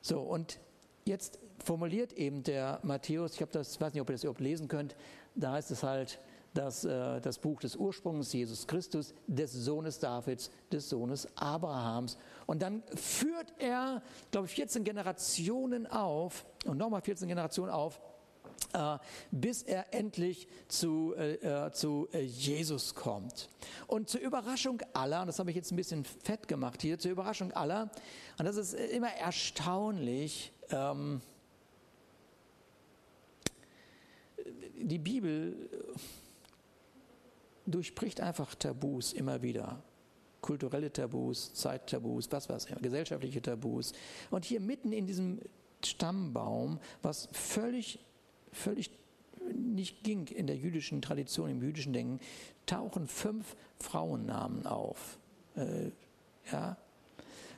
So, und jetzt formuliert eben der Matthäus, ich habe das, weiß nicht, ob ihr das überhaupt lesen könnt, da heißt es halt, dass äh, das Buch des Ursprungs Jesus Christus, des Sohnes Davids, des Sohnes Abrahams. Und dann führt er, glaube ich, 14 Generationen auf und nochmal 14 Generationen auf, bis er endlich zu, äh, äh, zu Jesus kommt. Und zur Überraschung aller, und das habe ich jetzt ein bisschen fett gemacht hier, zur Überraschung aller, und das ist immer erstaunlich, ähm, die Bibel durchbricht einfach Tabus immer wieder kulturelle Tabus, Zeittabus, was weiß ich, gesellschaftliche Tabus. Und hier mitten in diesem Stammbaum, was völlig völlig nicht ging in der jüdischen Tradition, im jüdischen Denken, tauchen fünf Frauennamen auf. Äh, ja,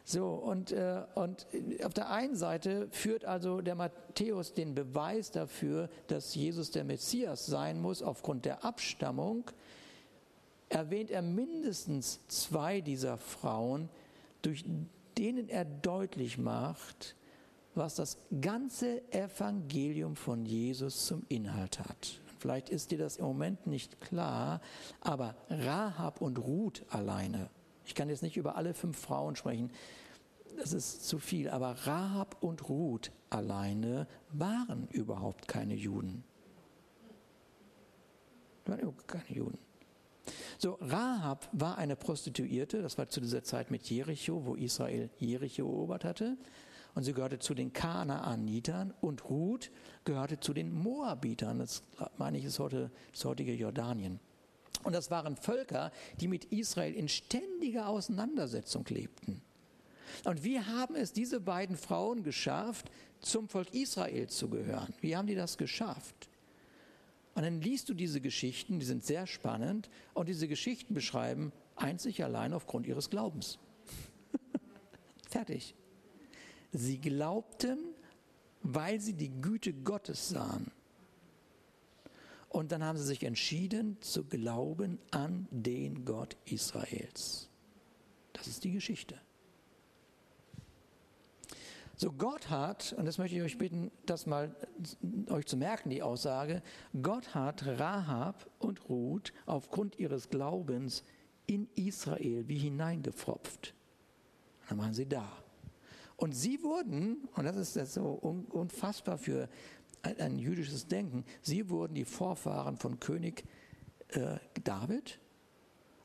so, und, äh, und auf der einen Seite führt also der Matthäus den Beweis dafür, dass Jesus der Messias sein muss, aufgrund der Abstammung, erwähnt er mindestens zwei dieser Frauen, durch denen er deutlich macht, was das ganze Evangelium von Jesus zum Inhalt hat. Vielleicht ist dir das im Moment nicht klar, aber Rahab und Ruth alleine, ich kann jetzt nicht über alle fünf Frauen sprechen, das ist zu viel, aber Rahab und Ruth alleine waren überhaupt keine Juden. Waren überhaupt keine Juden. So, Rahab war eine Prostituierte, das war zu dieser Zeit mit Jericho, wo Israel Jericho erobert hatte und sie gehörte zu den Kanaanitern und Ruth gehörte zu den Moabitern. Das meine ich ist heute das heutige Jordanien. Und das waren Völker, die mit Israel in ständiger Auseinandersetzung lebten. Und wie haben es diese beiden Frauen geschafft, zum Volk Israel zu gehören? Wie haben die das geschafft? Und dann liest du diese Geschichten, die sind sehr spannend, und diese Geschichten beschreiben einzig allein aufgrund ihres Glaubens. [LAUGHS] Fertig. Sie glaubten, weil sie die Güte Gottes sahen. Und dann haben sie sich entschieden zu glauben an den Gott Israels. Das ist die Geschichte. So Gott hat, und das möchte ich euch bitten, das mal euch zu merken, die Aussage, Gott hat Rahab und Ruth aufgrund ihres Glaubens in Israel wie hineingepfropft. dann waren sie da. Und sie wurden, und das ist so unfassbar für ein, ein jüdisches Denken, sie wurden die Vorfahren von König äh, David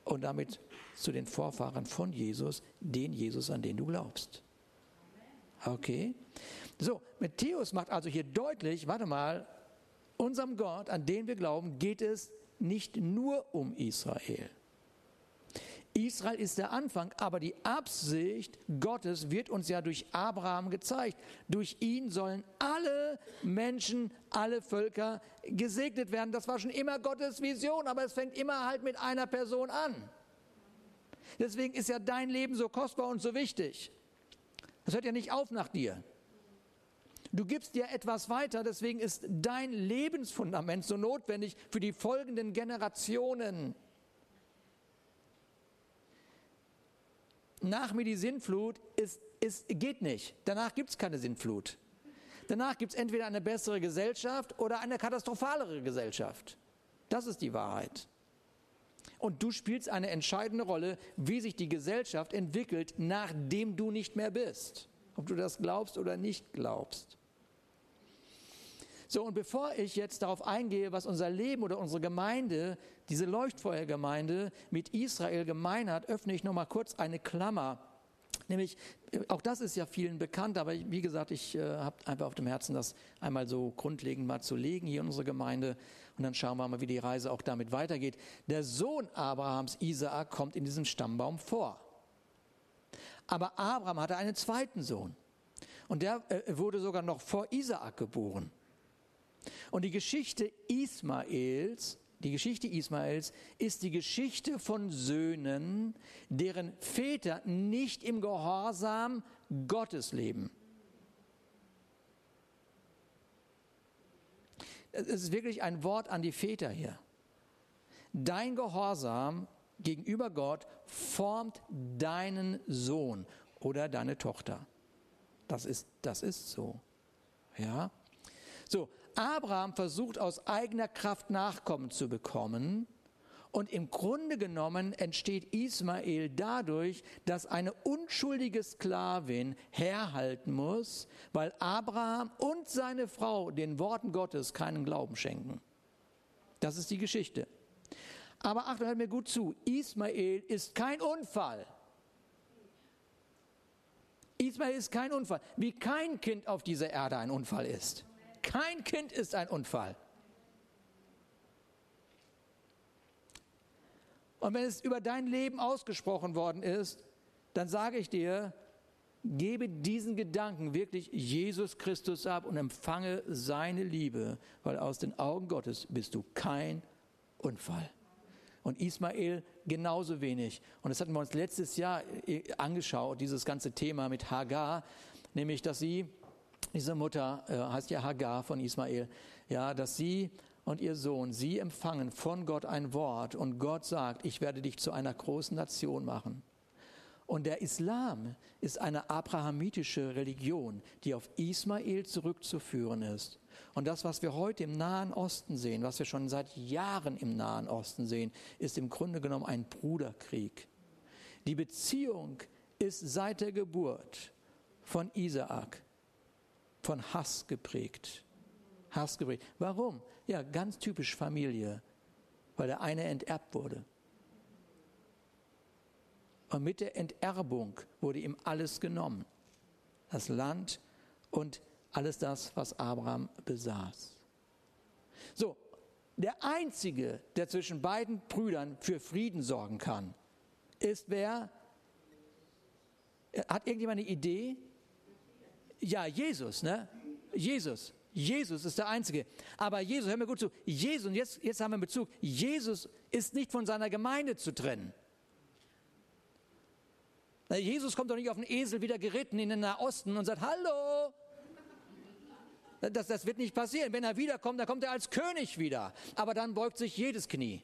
und damit zu den Vorfahren von Jesus, den Jesus, an den du glaubst. Okay? So, Matthäus macht also hier deutlich, warte mal, unserem Gott, an den wir glauben, geht es nicht nur um Israel. Israel ist der Anfang, aber die Absicht Gottes wird uns ja durch Abraham gezeigt. Durch ihn sollen alle Menschen, alle Völker gesegnet werden. Das war schon immer Gottes Vision, aber es fängt immer halt mit einer Person an. Deswegen ist ja dein Leben so kostbar und so wichtig. Das hört ja nicht auf nach dir. Du gibst dir etwas weiter, deswegen ist dein Lebensfundament so notwendig für die folgenden Generationen. Nach mir die Sintflut ist, ist, geht nicht. Danach gibt es keine Sintflut. Danach gibt es entweder eine bessere Gesellschaft oder eine katastrophalere Gesellschaft. Das ist die Wahrheit. Und du spielst eine entscheidende Rolle, wie sich die Gesellschaft entwickelt, nachdem du nicht mehr bist. Ob du das glaubst oder nicht glaubst. So, und bevor ich jetzt darauf eingehe, was unser Leben oder unsere Gemeinde, diese Leuchtfeuergemeinde mit Israel gemein hat, öffne ich nochmal kurz eine Klammer. Nämlich, auch das ist ja vielen bekannt, aber wie gesagt, ich äh, habe einfach auf dem Herzen, das einmal so grundlegend mal zu legen hier in unsere Gemeinde. Und dann schauen wir mal, wie die Reise auch damit weitergeht. Der Sohn Abrahams, Isaak, kommt in diesem Stammbaum vor. Aber Abraham hatte einen zweiten Sohn. Und der äh, wurde sogar noch vor Isaak geboren. Und die Geschichte Ismaels, die Geschichte Ismaels ist die Geschichte von Söhnen, deren Väter nicht im Gehorsam Gottes leben. Es ist wirklich ein Wort an die Väter hier. Dein Gehorsam gegenüber Gott formt deinen Sohn oder deine Tochter. Das ist, das ist so. Ja? So, Abraham versucht aus eigener Kraft Nachkommen zu bekommen. Und im Grunde genommen entsteht Ismael dadurch, dass eine unschuldige Sklavin herhalten muss, weil Abraham und seine Frau den Worten Gottes keinen Glauben schenken. Das ist die Geschichte. Aber Achtung, hört mir gut zu. Ismael ist kein Unfall. Ismael ist kein Unfall, wie kein Kind auf dieser Erde ein Unfall ist. Kein Kind ist ein Unfall. Und wenn es über dein Leben ausgesprochen worden ist, dann sage ich dir, gebe diesen Gedanken wirklich Jesus Christus ab und empfange seine Liebe, weil aus den Augen Gottes bist du kein Unfall. Und Ismael genauso wenig. Und das hatten wir uns letztes Jahr äh, angeschaut, dieses ganze Thema mit Hagar, nämlich dass sie diese Mutter äh, heißt ja Hagar von Ismael, ja, dass sie und ihr Sohn, sie empfangen von Gott ein Wort und Gott sagt, ich werde dich zu einer großen Nation machen. Und der Islam ist eine abrahamitische Religion, die auf Ismael zurückzuführen ist. Und das, was wir heute im Nahen Osten sehen, was wir schon seit Jahren im Nahen Osten sehen, ist im Grunde genommen ein Bruderkrieg. Die Beziehung ist seit der Geburt von Isaak von Hass geprägt. Hass geprägt. Warum? Ja, ganz typisch Familie, weil der eine enterbt wurde. Und mit der Enterbung wurde ihm alles genommen. Das Land und alles das, was Abraham besaß. So, der Einzige, der zwischen beiden Brüdern für Frieden sorgen kann, ist wer? Hat irgendjemand eine Idee? Ja, Jesus, ne? Jesus. Jesus ist der Einzige. Aber Jesus, hör mir gut zu, Jesus, und jetzt, jetzt haben wir einen Bezug, Jesus ist nicht von seiner Gemeinde zu trennen. Jesus kommt doch nicht auf den Esel wieder geritten in den Nahosten und sagt, hallo. Das, das wird nicht passieren. Wenn er wiederkommt, dann kommt er als König wieder. Aber dann beugt sich jedes Knie.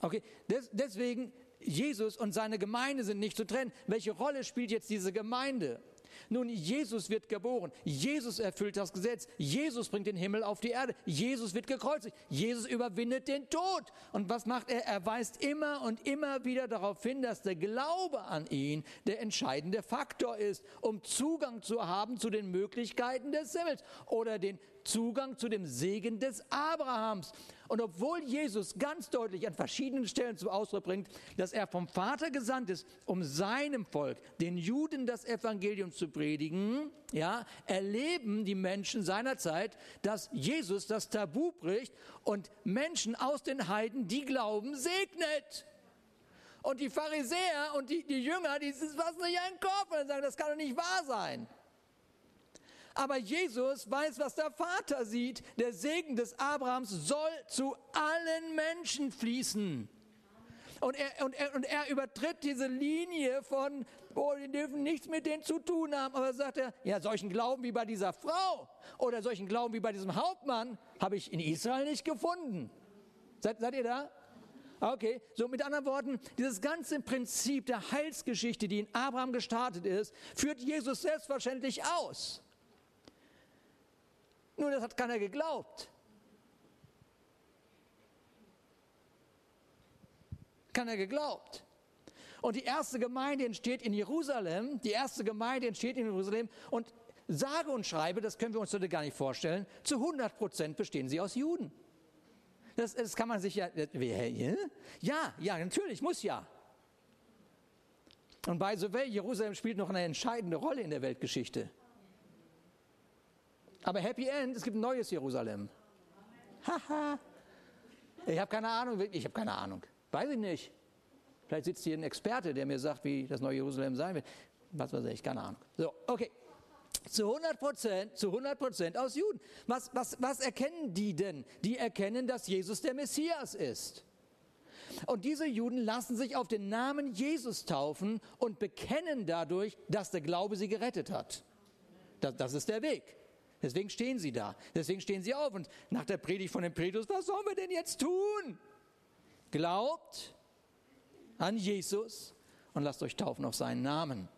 Okay, Des, deswegen, Jesus und seine Gemeinde sind nicht zu trennen. Welche Rolle spielt jetzt diese Gemeinde? Nun, Jesus wird geboren. Jesus erfüllt das Gesetz. Jesus bringt den Himmel auf die Erde. Jesus wird gekreuzigt. Jesus überwindet den Tod. Und was macht er? Er weist immer und immer wieder darauf hin, dass der Glaube an ihn der entscheidende Faktor ist, um Zugang zu haben zu den Möglichkeiten des Himmels oder den Zugang zu dem Segen des Abrahams. Und obwohl Jesus ganz deutlich an verschiedenen Stellen zum Ausdruck bringt, dass er vom Vater gesandt ist, um seinem Volk, den Juden, das Evangelium zu predigen, ja, erleben die Menschen seiner Zeit, dass Jesus das Tabu bricht und Menschen aus den Heiden, die glauben, segnet. Und die Pharisäer und die, die Jünger, die fassen nicht einen Kopf und sagen, das kann doch nicht wahr sein. Aber Jesus weiß, was der Vater sieht. Der Segen des Abrahams soll zu allen Menschen fließen. Und er, und, er, und er übertritt diese Linie von, oh, wir dürfen nichts mit denen zu tun haben. Aber sagt er, ja, solchen Glauben wie bei dieser Frau oder solchen Glauben wie bei diesem Hauptmann habe ich in Israel nicht gefunden. Seid, seid ihr da? Okay, so mit anderen Worten, dieses ganze Prinzip der Heilsgeschichte, die in Abraham gestartet ist, führt Jesus selbstverständlich aus. Nur das hat keiner geglaubt. Keiner geglaubt. Und die erste Gemeinde entsteht in Jerusalem. Die erste Gemeinde entsteht in Jerusalem. Und sage und schreibe, das können wir uns heute gar nicht vorstellen, zu 100 Prozent bestehen sie aus Juden. Das, das kann man sich ja, ja, ja, natürlich, muss ja. Und by the way, Jerusalem spielt noch eine entscheidende Rolle in der Weltgeschichte. Aber Happy End, es gibt ein neues Jerusalem. Haha. ich habe keine Ahnung, ich habe keine Ahnung. Weiß ich nicht. Vielleicht sitzt hier ein Experte, der mir sagt, wie das neue Jerusalem sein wird. Was weiß ich, keine Ahnung. So, okay. Zu 100 Prozent, zu 100 Prozent aus Juden. Was, was, was erkennen die denn? Die erkennen, dass Jesus der Messias ist. Und diese Juden lassen sich auf den Namen Jesus taufen und bekennen dadurch, dass der Glaube sie gerettet hat. Das, das ist der Weg. Deswegen stehen sie da. Deswegen stehen sie auf. Und nach der Predigt von dem Petrus, was sollen wir denn jetzt tun? Glaubt an Jesus und lasst euch taufen auf seinen Namen.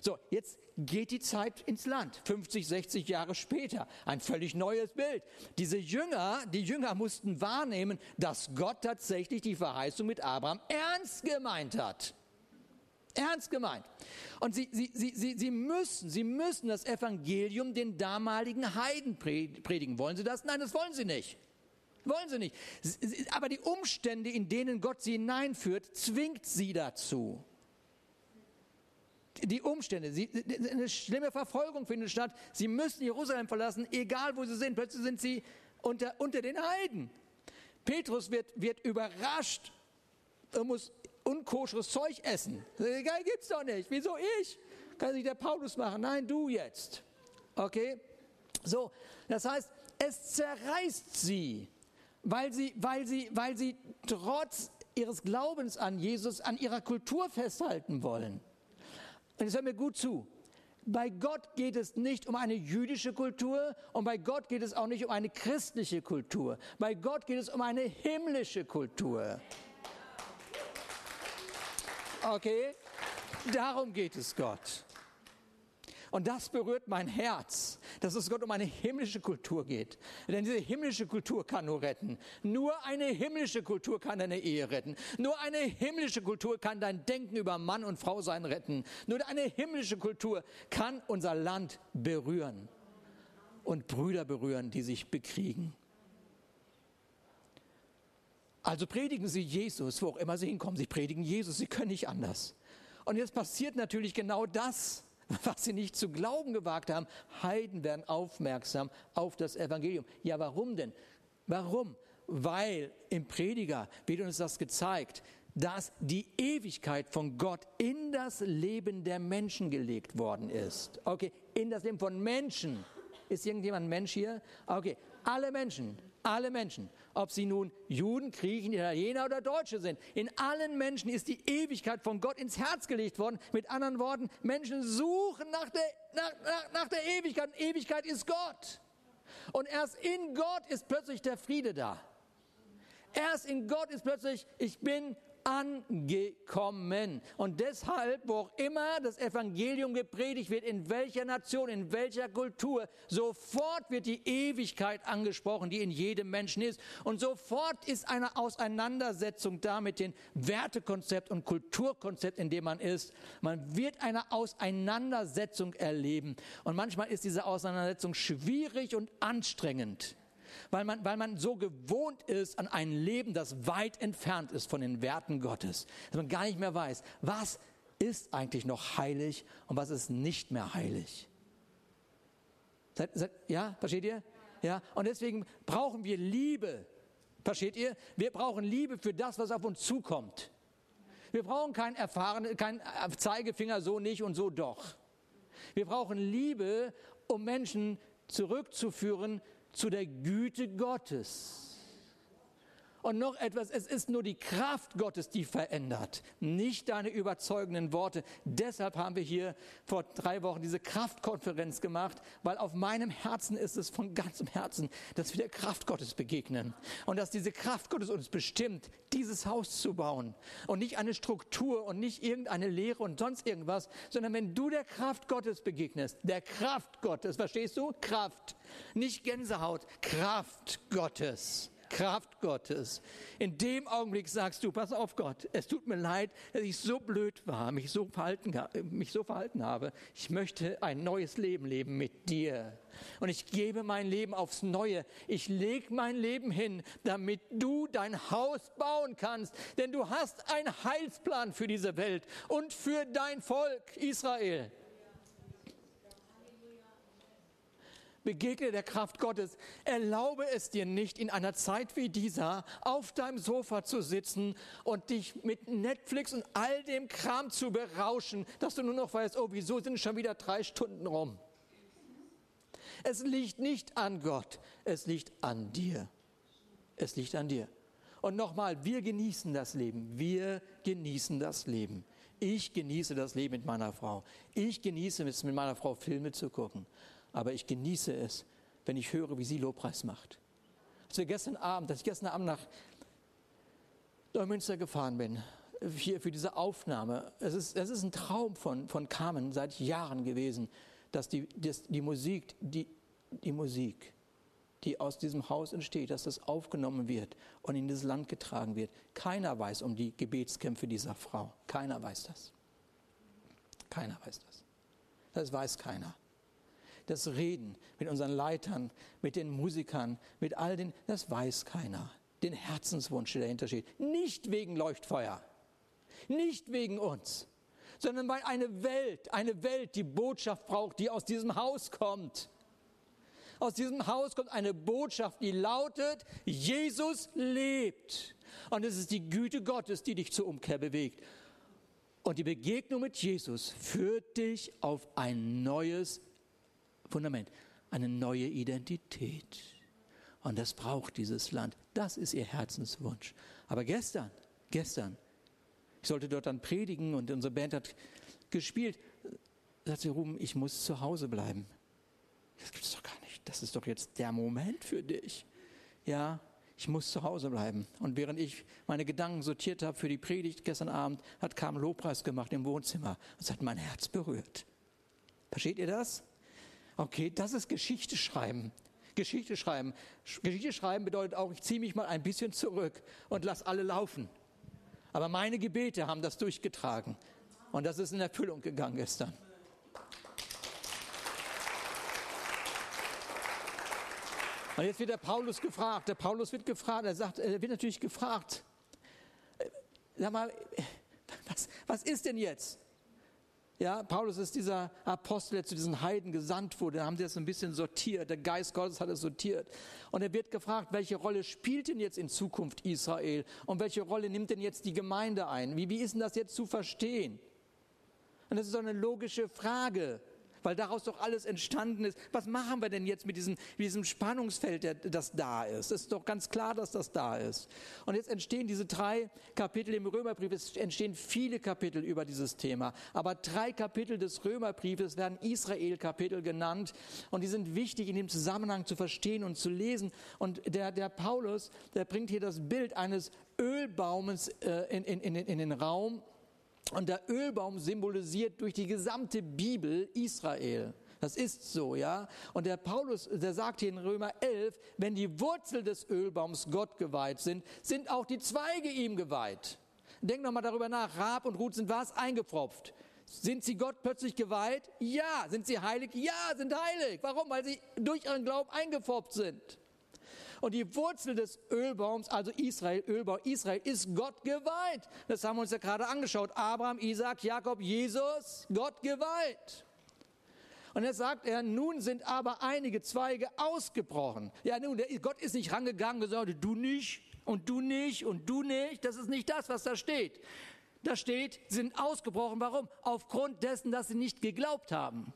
So, jetzt geht die Zeit ins Land. 50, 60 Jahre später. Ein völlig neues Bild. Diese Jünger, die Jünger mussten wahrnehmen, dass Gott tatsächlich die Verheißung mit Abraham ernst gemeint hat. Ernst gemeint. Und sie, sie, sie, sie, sie, müssen, sie müssen das Evangelium den damaligen Heiden predigen. Wollen sie das? Nein, das wollen sie nicht. Wollen sie nicht. Aber die Umstände, in denen Gott sie hineinführt, zwingt sie dazu. Die Umstände, sie, eine schlimme Verfolgung findet statt. Sie müssen Jerusalem verlassen, egal wo sie sind. Plötzlich sind sie unter, unter den Heiden. Petrus wird, wird überrascht und muss unkoscheres Zeug essen. Geil gibt's doch nicht. Wieso ich? Kann sich der Paulus machen? Nein, du jetzt. Okay? So, das heißt, es zerreißt sie, weil sie, weil sie, weil sie trotz ihres Glaubens an Jesus an ihrer Kultur festhalten wollen. Und jetzt hört mir gut zu. Bei Gott geht es nicht um eine jüdische Kultur und bei Gott geht es auch nicht um eine christliche Kultur. Bei Gott geht es um eine himmlische Kultur. Okay? Darum geht es Gott. Und das berührt mein Herz, dass es Gott um eine himmlische Kultur geht. Denn diese himmlische Kultur kann nur retten. Nur eine himmlische Kultur kann deine Ehe retten. Nur eine himmlische Kultur kann dein Denken über Mann und Frau sein retten. Nur eine himmlische Kultur kann unser Land berühren und Brüder berühren, die sich bekriegen. Also predigen sie Jesus, wo auch immer sie hinkommen. Sie predigen Jesus, sie können nicht anders. Und jetzt passiert natürlich genau das, was sie nicht zu glauben gewagt haben. Heiden werden aufmerksam auf das Evangelium. Ja, warum denn? Warum? Weil im Prediger wird uns das gezeigt, dass die Ewigkeit von Gott in das Leben der Menschen gelegt worden ist. Okay, in das Leben von Menschen. Ist irgendjemand ein Mensch hier? Okay, alle Menschen alle Menschen, ob sie nun Juden, Griechen, Italiener oder Deutsche sind. In allen Menschen ist die Ewigkeit von Gott ins Herz gelegt worden. Mit anderen Worten, Menschen suchen nach der, nach, nach, nach der Ewigkeit. Und Ewigkeit ist Gott. Und erst in Gott ist plötzlich der Friede da. Erst in Gott ist plötzlich, ich bin angekommen. Und deshalb, wo auch immer das Evangelium gepredigt wird, in welcher Nation, in welcher Kultur, sofort wird die Ewigkeit angesprochen, die in jedem Menschen ist. Und sofort ist eine Auseinandersetzung da mit dem Wertekonzept und Kulturkonzept, in dem man ist. Man wird eine Auseinandersetzung erleben. Und manchmal ist diese Auseinandersetzung schwierig und anstrengend weil man, weil man so gewohnt ist an ein Leben, das weit entfernt ist von den Werten Gottes, dass man gar nicht mehr weiß, was ist eigentlich noch heilig und was ist nicht mehr heilig. Seid, seid, ja, versteht ihr? Ja, und deswegen brauchen wir Liebe. Versteht ihr? Wir brauchen Liebe für das, was auf uns zukommt. Wir brauchen keinen erfahrenen, keinen Zeigefinger so nicht und so doch. Wir brauchen Liebe, um Menschen zurückzuführen zu der Güte Gottes. Und noch etwas, es ist nur die Kraft Gottes, die verändert, nicht deine überzeugenden Worte. Deshalb haben wir hier vor drei Wochen diese Kraftkonferenz gemacht, weil auf meinem Herzen ist es von ganzem Herzen, dass wir der Kraft Gottes begegnen und dass diese Kraft Gottes uns bestimmt, dieses Haus zu bauen und nicht eine Struktur und nicht irgendeine Lehre und sonst irgendwas, sondern wenn du der Kraft Gottes begegnest, der Kraft Gottes, verstehst du? Kraft, nicht Gänsehaut, Kraft Gottes Kraft Gottes. In dem Augenblick sagst du, pass auf Gott, es tut mir leid, dass ich so blöd war, mich so verhalten, mich so verhalten habe. Ich möchte ein neues Leben leben mit dir. Und ich gebe mein Leben aufs Neue. Ich lege mein Leben hin, damit du dein Haus bauen kannst. Denn du hast einen Heilsplan für diese Welt und für dein Volk Israel. Begegne der Kraft Gottes. Erlaube es dir nicht, in einer Zeit wie dieser auf deinem Sofa zu sitzen und dich mit Netflix und all dem Kram zu berauschen, dass du nur noch weißt, oh, wieso sind schon wieder drei Stunden rum? Es liegt nicht an Gott, es liegt an dir. Es liegt an dir. Und nochmal, wir genießen das Leben. Wir genießen das Leben. Ich genieße das Leben mit meiner Frau. Ich genieße es, mit meiner Frau Filme zu gucken aber ich genieße es, wenn ich höre, wie sie Lobpreis macht. Als wir gestern Abend, als ich gestern Abend nach Neumünster gefahren bin, hier für diese Aufnahme, es ist, es ist ein Traum von, von Carmen seit Jahren gewesen, dass die, dass die Musik, die, die Musik, die aus diesem Haus entsteht, dass das aufgenommen wird und in dieses Land getragen wird. Keiner weiß um die Gebetskämpfe dieser Frau. Keiner weiß das. Keiner weiß das. Das weiß keiner das Reden mit unseren Leitern, mit den Musikern, mit all den, das weiß keiner. Den Herzenswunsch, der dahinter steht. Nicht wegen Leuchtfeuer, nicht wegen uns, sondern weil eine Welt, eine Welt die Botschaft braucht, die aus diesem Haus kommt. Aus diesem Haus kommt eine Botschaft, die lautet, Jesus lebt. Und es ist die Güte Gottes, die dich zur Umkehr bewegt. Und die Begegnung mit Jesus führt dich auf ein neues Fundament, eine neue Identität. Und das braucht dieses Land. Das ist ihr Herzenswunsch. Aber gestern, gestern, ich sollte dort dann predigen und unsere Band hat gespielt, sagt sie, Ruben, ich muss zu Hause bleiben. Das gibt es doch gar nicht. Das ist doch jetzt der Moment für dich. Ja, ich muss zu Hause bleiben. Und während ich meine Gedanken sortiert habe für die Predigt gestern Abend, hat Carmen Lobpreis gemacht im Wohnzimmer. Es hat mein Herz berührt. Versteht ihr das? Okay, das ist Geschichte schreiben. Geschichte schreiben. Geschichte schreiben bedeutet auch, ich ziehe mich mal ein bisschen zurück und lass alle laufen. Aber meine Gebete haben das durchgetragen. Und das ist in Erfüllung gegangen gestern. Und jetzt wird der Paulus gefragt. Der Paulus wird gefragt. Er sagt, er wird natürlich gefragt. Äh, sag mal, was, was ist denn jetzt? Ja, Paulus ist dieser Apostel, der zu diesen Heiden gesandt wurde. Da haben sie das ein bisschen sortiert. Der Geist Gottes hat es sortiert. Und er wird gefragt, welche Rolle spielt denn jetzt in Zukunft Israel? Und welche Rolle nimmt denn jetzt die Gemeinde ein? Wie, wie ist denn das jetzt zu verstehen? Und das ist so eine logische Frage. Weil daraus doch alles entstanden ist. Was machen wir denn jetzt mit diesem, diesem Spannungsfeld, das da ist? Es ist doch ganz klar, dass das da ist. Und jetzt entstehen diese drei Kapitel im Römerbrief, es entstehen viele Kapitel über dieses Thema, aber drei Kapitel des Römerbriefes werden Israel-Kapitel genannt und die sind wichtig in dem Zusammenhang zu verstehen und zu lesen. Und der, der Paulus, der bringt hier das Bild eines Ölbaumes äh, in, in, in, in den Raum und der Ölbaum symbolisiert durch die gesamte Bibel Israel. Das ist so, ja. Und der Paulus, der sagt hier in Römer 11, wenn die Wurzel des Ölbaums Gott geweiht sind, sind auch die Zweige ihm geweiht. Denk nochmal darüber nach. Rab und Ruth sind was? Eingepfropft. Sind sie Gott plötzlich geweiht? Ja. Sind sie heilig? Ja, sind heilig. Warum? Weil sie durch ihren Glauben eingepfropft sind. Und die Wurzel des Ölbaums, also Israel, Ölbaum Israel, ist Gott geweiht. Das haben wir uns ja gerade angeschaut. Abraham, Isaac, Jakob, Jesus, Gott geweiht. Und jetzt sagt er, nun sind aber einige Zweige ausgebrochen. Ja, nun, Gott ist nicht rangegangen und gesagt, du nicht und du nicht und du nicht. Das ist nicht das, was da steht. Da steht, sind ausgebrochen. Warum? Aufgrund dessen, dass sie nicht geglaubt haben.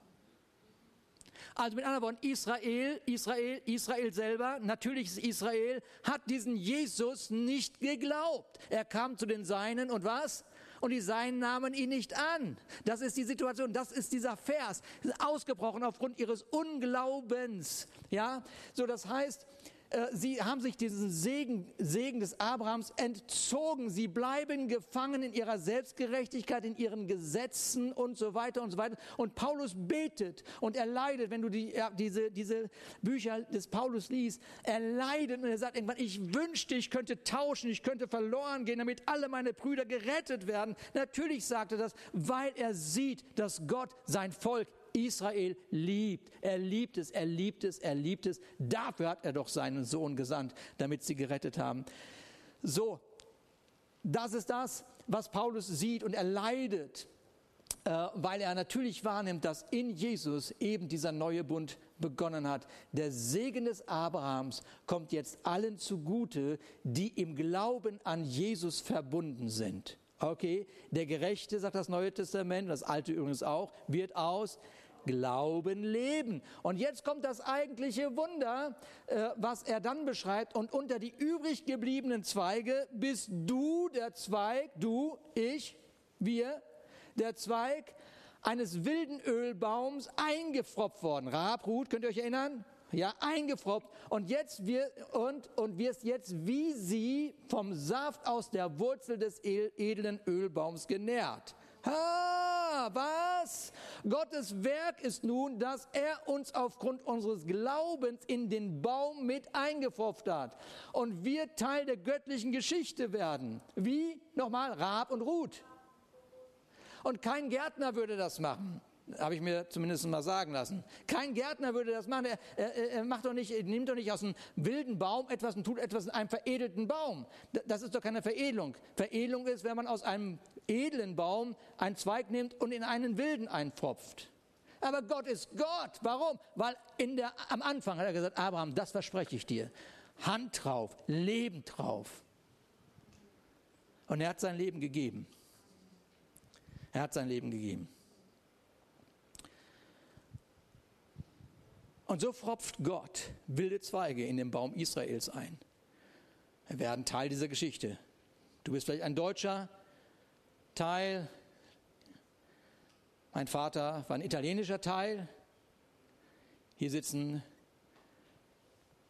Also mit anderen Worten, Israel, Israel, Israel selber, natürliches Israel, hat diesen Jesus nicht geglaubt. Er kam zu den Seinen und was? Und die Seinen nahmen ihn nicht an. Das ist die Situation, das ist dieser Vers. Ausgebrochen aufgrund ihres Unglaubens. Ja, so das heißt, sie haben sich diesen Segen, Segen des Abrahams entzogen. Sie bleiben gefangen in ihrer Selbstgerechtigkeit, in ihren Gesetzen und so weiter und so weiter. Und Paulus betet und er leidet, wenn du die, ja, diese, diese Bücher des Paulus liest, er leidet und er sagt irgendwann, ich wünschte, ich könnte tauschen, ich könnte verloren gehen, damit alle meine Brüder gerettet werden. Natürlich sagt er das, weil er sieht, dass Gott sein Volk Israel liebt. Er liebt es, er liebt es, er liebt es. Dafür hat er doch seinen Sohn gesandt, damit sie gerettet haben. So, das ist das, was Paulus sieht und er leidet, äh, weil er natürlich wahrnimmt, dass in Jesus eben dieser neue Bund begonnen hat. Der Segen des Abrahams kommt jetzt allen zugute, die im Glauben an Jesus verbunden sind. Okay, der Gerechte, sagt das Neue Testament, das Alte übrigens auch, wird aus Glauben leben. Und jetzt kommt das eigentliche Wunder, äh, was er dann beschreibt. Und unter die übrig gebliebenen Zweige bist du der Zweig, du, ich, wir, der Zweig eines wilden Ölbaums eingefropft worden. Rabrut, könnt ihr euch erinnern? Ja, eingefropft. Und jetzt wir, und, und wirst jetzt wie sie vom Saft aus der Wurzel des edlen Ölbaums genährt. Ha, was? Gottes Werk ist nun, dass er uns aufgrund unseres Glaubens in den Baum mit eingepfropft hat und wir Teil der göttlichen Geschichte werden. Wie? Nochmal, Rab und Ruth. Und kein Gärtner würde das machen habe ich mir zumindest mal sagen lassen. Kein Gärtner würde das machen. Er, er, er macht doch nicht, er nimmt doch nicht aus einem wilden Baum etwas und tut etwas in einem veredelten Baum. Das ist doch keine Veredelung. Veredelung ist, wenn man aus einem edlen Baum einen Zweig nimmt und in einen wilden einpfropft. Aber Gott ist Gott. Warum? Weil in der, am Anfang hat er gesagt, Abraham, das verspreche ich dir. Hand drauf, Leben drauf. Und er hat sein Leben gegeben. Er hat sein Leben gegeben. Und so fropft Gott wilde Zweige in den Baum Israels ein. Wir werden Teil dieser Geschichte. Du bist vielleicht ein Deutscher, Teil. Mein Vater war ein italienischer Teil. Hier sitzen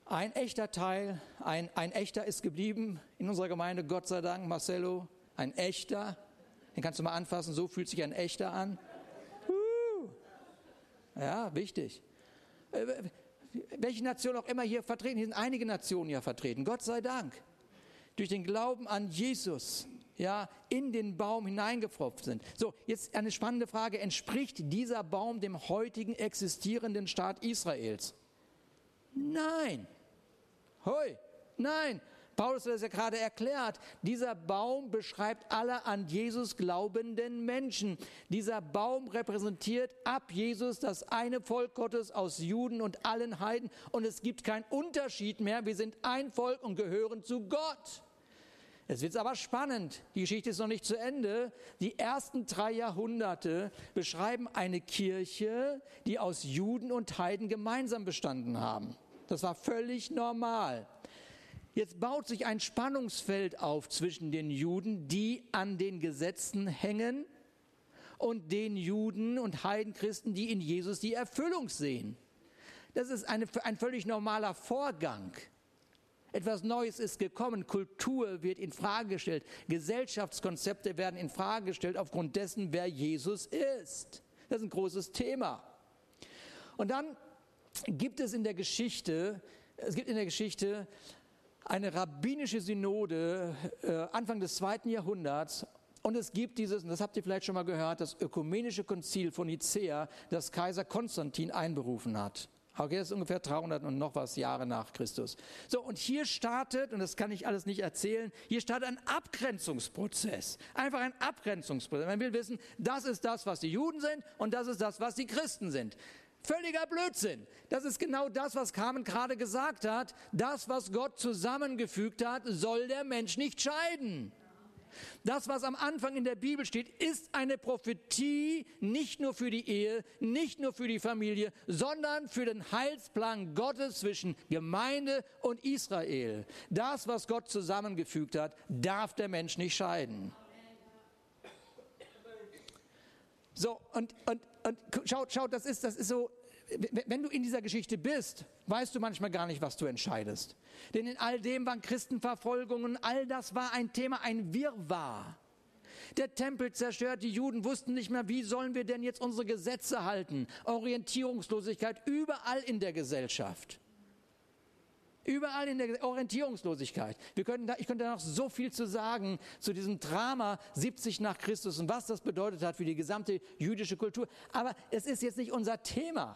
ein echter Teil, ein, ein echter ist geblieben in unserer Gemeinde, Gott sei Dank, Marcello, ein echter. Den kannst du mal anfassen, so fühlt sich ein echter an. Ja, wichtig. Äh, welche Nation auch immer hier vertreten, hier sind einige Nationen ja vertreten, Gott sei Dank. Durch den Glauben an Jesus, ja, in den Baum hineingepfropft sind. So, jetzt eine spannende Frage. Entspricht dieser Baum dem heutigen existierenden Staat Israels? Nein. Hoi, nein. Paulus hat es ja gerade erklärt. Dieser Baum beschreibt alle an Jesus glaubenden Menschen. Dieser Baum repräsentiert ab Jesus das eine Volk Gottes aus Juden und allen Heiden. Und es gibt keinen Unterschied mehr. Wir sind ein Volk und gehören zu Gott. Es wird aber spannend. Die Geschichte ist noch nicht zu Ende. Die ersten drei Jahrhunderte beschreiben eine Kirche, die aus Juden und Heiden gemeinsam bestanden haben. Das war völlig normal. Jetzt baut sich ein Spannungsfeld auf zwischen den Juden, die an den Gesetzen hängen, und den Juden und Heidenchristen, die in Jesus die Erfüllung sehen. Das ist eine, ein völlig normaler Vorgang. Etwas Neues ist gekommen, Kultur wird in Frage gestellt, Gesellschaftskonzepte werden in Frage gestellt aufgrund dessen, wer Jesus ist. Das ist ein großes Thema. Und dann gibt es in der Geschichte, es gibt in der Geschichte eine rabbinische Synode äh, Anfang des zweiten Jahrhunderts und es gibt dieses, und das habt ihr vielleicht schon mal gehört, das ökumenische Konzil von Nicea, das Kaiser Konstantin einberufen hat. Okay, das ist ungefähr 300 und noch was Jahre nach Christus. So, und hier startet, und das kann ich alles nicht erzählen, hier startet ein Abgrenzungsprozess. Einfach ein Abgrenzungsprozess. Man will wissen, das ist das, was die Juden sind und das ist das, was die Christen sind. Völliger Blödsinn. Das ist genau das, was Carmen gerade gesagt hat. Das, was Gott zusammengefügt hat, soll der Mensch nicht scheiden. Das, was am Anfang in der Bibel steht, ist eine Prophetie nicht nur für die Ehe, nicht nur für die Familie, sondern für den Heilsplan Gottes zwischen Gemeinde und Israel. Das, was Gott zusammengefügt hat, darf der Mensch nicht scheiden. So, und, und, und schaut, schaut, das ist, das ist so, wenn du in dieser Geschichte bist, weißt du manchmal gar nicht, was du entscheidest. Denn in all dem waren Christenverfolgungen, all das war ein Thema, ein Wirrwarr. Der Tempel zerstört, die Juden wussten nicht mehr, wie sollen wir denn jetzt unsere Gesetze halten. Orientierungslosigkeit überall in der Gesellschaft. Überall in der Orientierungslosigkeit. Wir könnten da, ich könnte da noch so viel zu sagen zu diesem Drama 70 nach Christus und was das bedeutet hat für die gesamte jüdische Kultur. Aber es ist jetzt nicht unser Thema.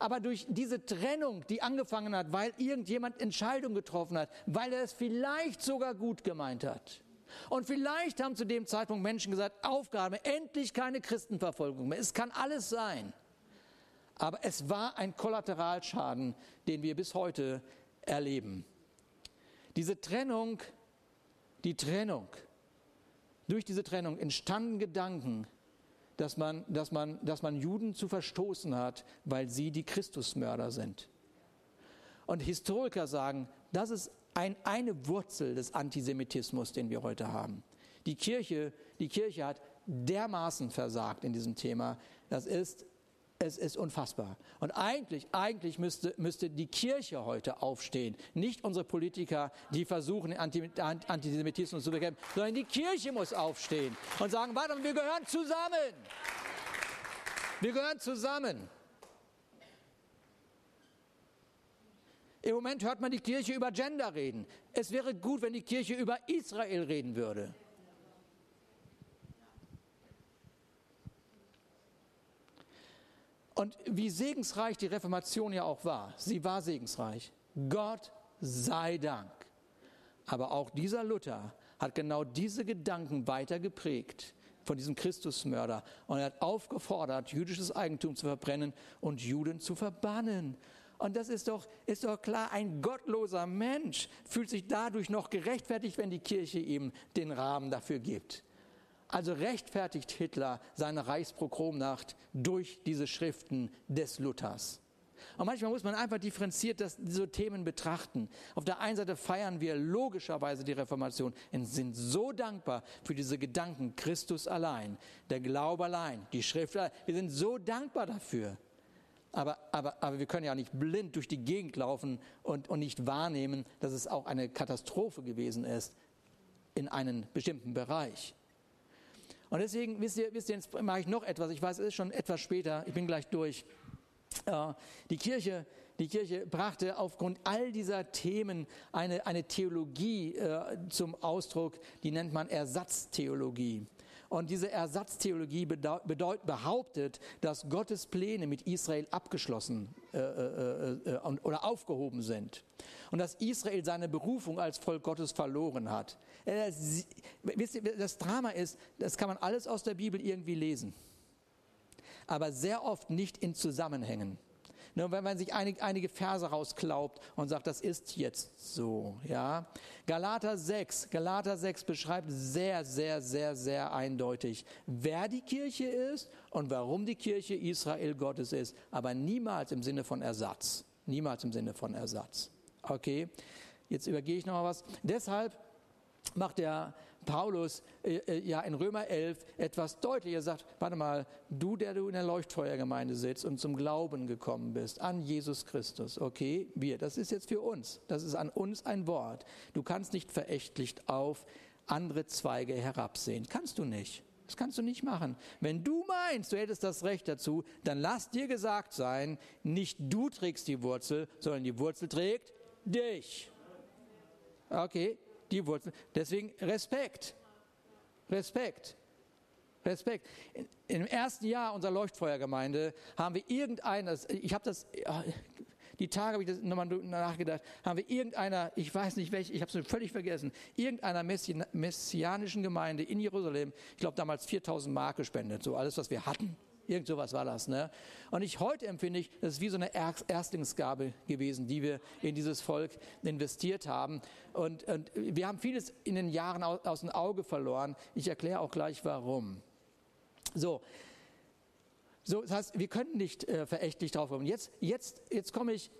Aber durch diese Trennung, die angefangen hat, weil irgendjemand Entscheidung getroffen hat, weil er es vielleicht sogar gut gemeint hat. Und vielleicht haben zu dem Zeitpunkt Menschen gesagt, Aufgabe, endlich keine Christenverfolgung mehr. Es kann alles sein. Aber es war ein Kollateralschaden, den wir bis heute erleben. Diese Trennung, die Trennung, durch diese Trennung entstanden Gedanken, dass man, dass man, dass man Juden zu verstoßen hat, weil sie die Christusmörder sind. Und Historiker sagen, das ist ein, eine Wurzel des Antisemitismus, den wir heute haben. Die Kirche, die Kirche hat dermaßen versagt in diesem Thema. Das ist es ist unfassbar. Und eigentlich, eigentlich müsste, müsste die Kirche heute aufstehen. Nicht unsere Politiker, die versuchen, Antisemitismus zu bekämpfen, sondern die Kirche muss aufstehen und sagen, warte, wir gehören zusammen. Wir gehören zusammen. Im Moment hört man die Kirche über Gender reden. Es wäre gut, wenn die Kirche über Israel reden würde. Und wie segensreich die Reformation ja auch war, sie war segensreich. Gott sei Dank. Aber auch dieser Luther hat genau diese Gedanken weiter geprägt von diesem Christusmörder und er hat aufgefordert, jüdisches Eigentum zu verbrennen und Juden zu verbannen. Und das ist doch, ist doch klar, ein gottloser Mensch fühlt sich dadurch noch gerechtfertigt, wenn die Kirche ihm den Rahmen dafür gibt. Also rechtfertigt Hitler seine Reichsprogromnacht durch diese Schriften des Luthers. Und manchmal muss man einfach differenziert das, diese Themen betrachten. Auf der einen Seite feiern wir logischerweise die Reformation und sind so dankbar für diese Gedanken Christus allein, der Glaube allein, die Schrift allein. Wir sind so dankbar dafür. Aber, aber, aber wir können ja nicht blind durch die Gegend laufen und, und nicht wahrnehmen, dass es auch eine Katastrophe gewesen ist in einem bestimmten Bereich. Und deswegen, wisst ihr, wisst ihr, jetzt mache ich noch etwas. Ich weiß, es ist schon etwas später. Ich bin gleich durch. Die Kirche, die Kirche brachte aufgrund all dieser Themen eine, eine Theologie äh, zum Ausdruck, die nennt man Ersatztheologie. Und diese Ersatztheologie bedeut, behauptet, dass Gottes Pläne mit Israel abgeschlossen äh, äh, äh, äh oder aufgehoben sind. Und dass Israel seine Berufung als Volk Gottes verloren hat. Das Drama ist, das kann man alles aus der Bibel irgendwie lesen. Aber sehr oft nicht in Zusammenhängen. Nur wenn man sich einige, Verse rausklaubt und sagt, das ist jetzt so, ja. Galater 6, Galater 6 beschreibt sehr, sehr, sehr, sehr eindeutig, wer die Kirche ist und warum die Kirche Israel Gottes ist, aber niemals im Sinne von Ersatz. Niemals im Sinne von Ersatz. Okay, jetzt übergehe ich noch mal was. Deshalb macht der Paulus äh, äh, ja in Römer 11 etwas deutlicher. Er sagt, warte mal, du, der du in der Leuchtfeuergemeinde sitzt und zum Glauben gekommen bist, an Jesus Christus, okay, wir, das ist jetzt für uns, das ist an uns ein Wort. Du kannst nicht verächtlich auf andere Zweige herabsehen. Kannst du nicht. Das kannst du nicht machen. Wenn du meinst, du hättest das Recht dazu, dann lass dir gesagt sein, nicht du trägst die Wurzel, sondern die Wurzel trägt dich. Okay, die Wurzel. Deswegen Respekt. Respekt. Respekt. Im ersten Jahr unserer Leuchtfeuergemeinde haben wir irgendein, ich habe das, die Tage habe ich das nochmal nachgedacht, haben wir irgendeiner, ich weiß nicht welche, ich habe es völlig vergessen, irgendeiner messianischen Gemeinde in Jerusalem, ich glaube damals 4000 Mark gespendet, so alles, was wir hatten. Irgend sowas war das. Ne? Und ich heute empfinde ich, das ist wie so eine Erstlingsgabe gewesen, die wir in dieses Volk investiert haben. Und, und wir haben vieles in den Jahren aus, aus dem Auge verloren. Ich erkläre auch gleich warum. So, so, das heißt, wir können nicht äh, verächtlich drauf kommen. Jetzt, jetzt, jetzt komme ich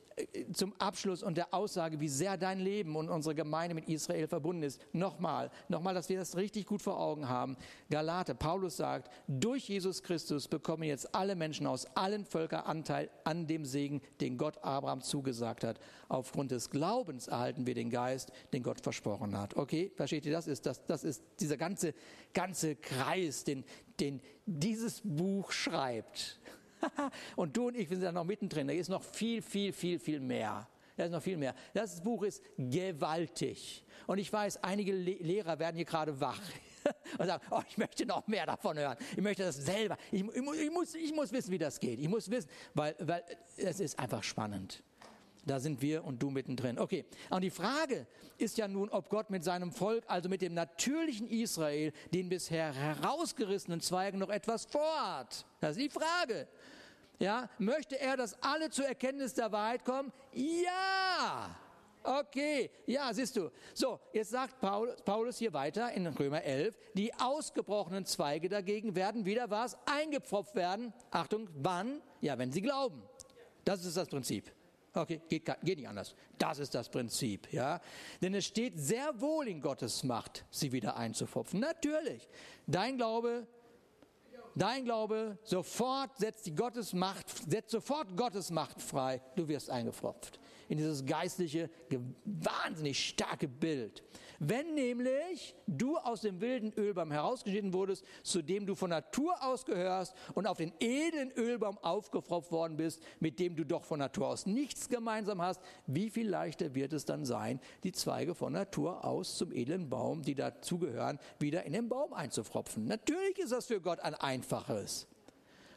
zum Abschluss und der Aussage, wie sehr dein Leben und unsere Gemeinde mit Israel verbunden ist. Nochmal, nochmal, dass wir das richtig gut vor Augen haben. Galate, Paulus sagt, durch Jesus Christus bekommen jetzt alle Menschen aus allen Völkern Anteil an dem Segen, den Gott Abraham zugesagt hat. Aufgrund des Glaubens erhalten wir den Geist, den Gott versprochen hat. Okay, versteht ihr das? Ist, das, das ist dieser ganze, ganze Kreis, den, den dieses Buch schreibt. [LAUGHS] und du und ich, wir sind da noch mittendrin. Da ist noch viel, viel, viel, viel mehr. Da ist noch viel mehr. Das Buch ist gewaltig. Und ich weiß, einige Le Lehrer werden hier gerade wach [LAUGHS] und sagen, oh, ich möchte noch mehr davon hören. Ich möchte das selber. Ich, ich, ich, muss, ich muss wissen, wie das geht. Ich muss wissen, weil, weil es ist einfach spannend. Da sind wir und du mittendrin. Okay, und die Frage ist ja nun, ob Gott mit seinem Volk, also mit dem natürlichen Israel, den bisher herausgerissenen Zweigen noch etwas vorhat. Das ist die Frage. Ja, möchte er, dass alle zur Erkenntnis der Wahrheit kommen? Ja. Okay, ja, siehst du. So, jetzt sagt Paulus, hier weiter in Römer 11, die ausgebrochenen Zweige dagegen werden wieder was? Eingepfropft werden. Achtung, wann? Ja, wenn sie glauben. Das ist das Prinzip. Okay, geht, geht nicht anders. Das ist das Prinzip, ja. Denn es steht sehr wohl in Gottes Macht, sie wieder einzupfropfen. Natürlich. Dein Glaube, dein Glaube, sofort setzt die Gottes Macht, setzt sofort Gottes Macht frei. Du wirst eingepfropft in dieses geistliche, wahnsinnig starke Bild. Wenn nämlich du aus dem wilden Ölbaum herausgeschnitten wurdest, zu dem du von Natur aus gehörst und auf den edlen Ölbaum aufgefropft worden bist, mit dem du doch von Natur aus nichts gemeinsam hast, wie viel leichter wird es dann sein, die Zweige von Natur aus zum edlen Baum, die dazugehören, wieder in den Baum einzufropfen. Natürlich ist das für Gott ein einfaches.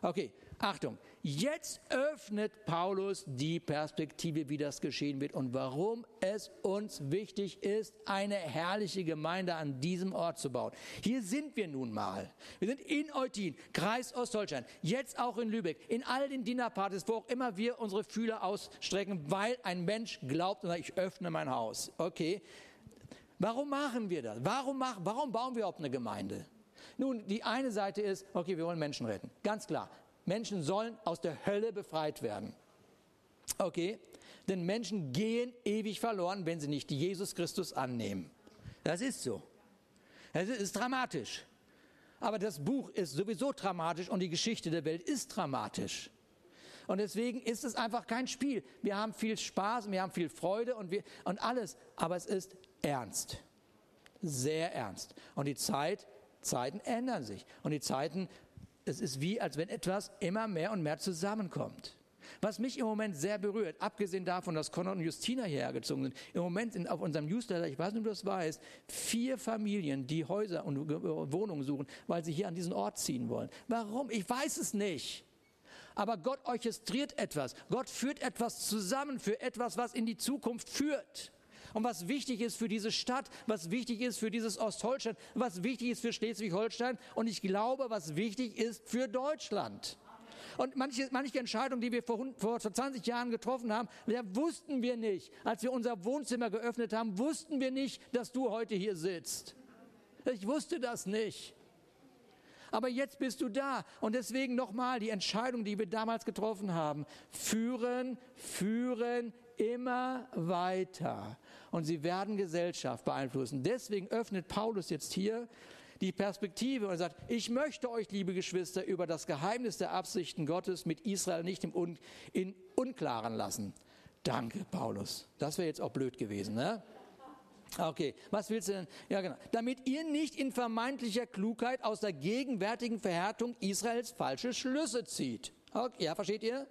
Okay, Achtung, jetzt öffnet Paulus die Perspektive, wie das geschehen wird und warum es uns wichtig ist, eine herrliche Gemeinde an diesem Ort zu bauen. Hier sind wir nun mal. Wir sind in Eutin, Kreis Ostdeutschland, jetzt auch in Lübeck, in all den Dinnerpartys, wo auch immer wir unsere Fühler ausstrecken, weil ein Mensch glaubt und sagt, ich öffne mein Haus. Okay, warum machen wir das? Warum, machen, warum bauen wir überhaupt eine Gemeinde? Nun, die eine Seite ist, okay, wir wollen Menschen retten. Ganz klar. Menschen sollen aus der Hölle befreit werden. Okay? Denn Menschen gehen ewig verloren, wenn sie nicht Jesus Christus annehmen. Das ist so. Es ist dramatisch. Aber das Buch ist sowieso dramatisch und die Geschichte der Welt ist dramatisch. Und deswegen ist es einfach kein Spiel. Wir haben viel Spaß, wir haben viel Freude und, wir, und alles, aber es ist ernst. Sehr ernst. Und die Zeit, Zeiten ändern sich. Und die Zeiten es ist wie, als wenn etwas immer mehr und mehr zusammenkommt. Was mich im Moment sehr berührt, abgesehen davon, dass Conrad und Justina hierher gezogen sind, im Moment sind auf unserem Newsletter, ich weiß nicht, ob du das weißt, vier Familien, die Häuser und Wohnungen suchen, weil sie hier an diesen Ort ziehen wollen. Warum? Ich weiß es nicht. Aber Gott orchestriert etwas. Gott führt etwas zusammen für etwas, was in die Zukunft führt und was wichtig ist für diese Stadt, was wichtig ist für dieses Ostholstein, was wichtig ist für Schleswig-Holstein und ich glaube, was wichtig ist für Deutschland. Und manche, manche Entscheidungen, die wir vor, vor 20 Jahren getroffen haben, wussten wir nicht. Als wir unser Wohnzimmer geöffnet haben, wussten wir nicht, dass du heute hier sitzt. Ich wusste das nicht. Aber jetzt bist du da. Und deswegen nochmal die Entscheidung, die wir damals getroffen haben. Führen, führen immer weiter. Und sie werden Gesellschaft beeinflussen. Deswegen öffnet Paulus jetzt hier die Perspektive und sagt, ich möchte euch, liebe Geschwister, über das Geheimnis der Absichten Gottes mit Israel nicht im Un in Unklaren lassen. Danke, Paulus. Das wäre jetzt auch blöd gewesen, ne? Okay, was willst du denn? Ja, genau. Damit ihr nicht in vermeintlicher Klugheit aus der gegenwärtigen Verhärtung Israels falsche Schlüsse zieht. Okay, ja, versteht ihr?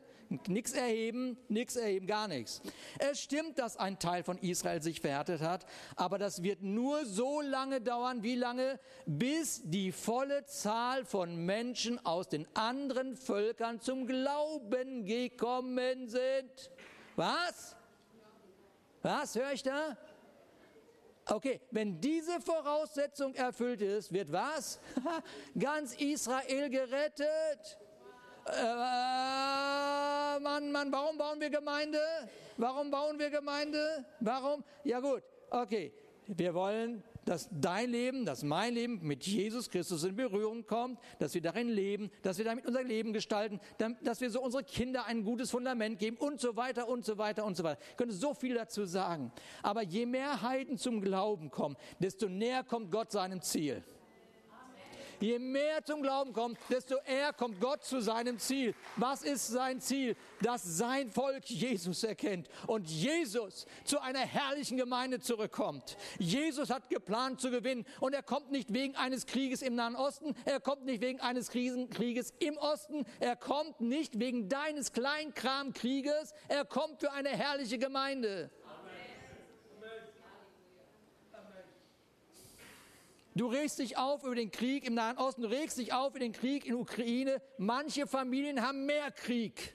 Nichts erheben, nichts erheben, gar nichts. Es stimmt, dass ein Teil von Israel sich verhärtet hat, aber das wird nur so lange dauern, wie lange, bis die volle Zahl von Menschen aus den anderen Völkern zum Glauben gekommen sind. Was? Was höre ich da? Okay, wenn diese Voraussetzung erfüllt ist, wird was? [LAUGHS] Ganz Israel gerettet. Äh, Mann, Mann, warum bauen wir Gemeinde? Warum bauen wir Gemeinde? Warum? Ja gut, okay. Wir wollen dass dein Leben, dass mein Leben mit Jesus Christus in Berührung kommt, dass wir darin leben, dass wir damit unser Leben gestalten, dass wir so unsere Kinder ein gutes Fundament geben und so weiter und so weiter und so weiter. Ich könnte so viel dazu sagen. Aber je mehr Heiden zum Glauben kommen, desto näher kommt Gott seinem Ziel. Je mehr zum Glauben kommt, desto eher kommt Gott zu seinem Ziel. Was ist sein Ziel? Dass sein Volk Jesus erkennt und Jesus zu einer herrlichen Gemeinde zurückkommt. Jesus hat geplant zu gewinnen und er kommt nicht wegen eines Krieges im Nahen Osten, er kommt nicht wegen eines Krieges im Osten, er kommt nicht wegen deines Kleinkramkrieges, er kommt für eine herrliche Gemeinde. Du regst dich auf über den Krieg im Nahen Osten, du regst dich auf über den Krieg in Ukraine. Manche Familien haben mehr Krieg.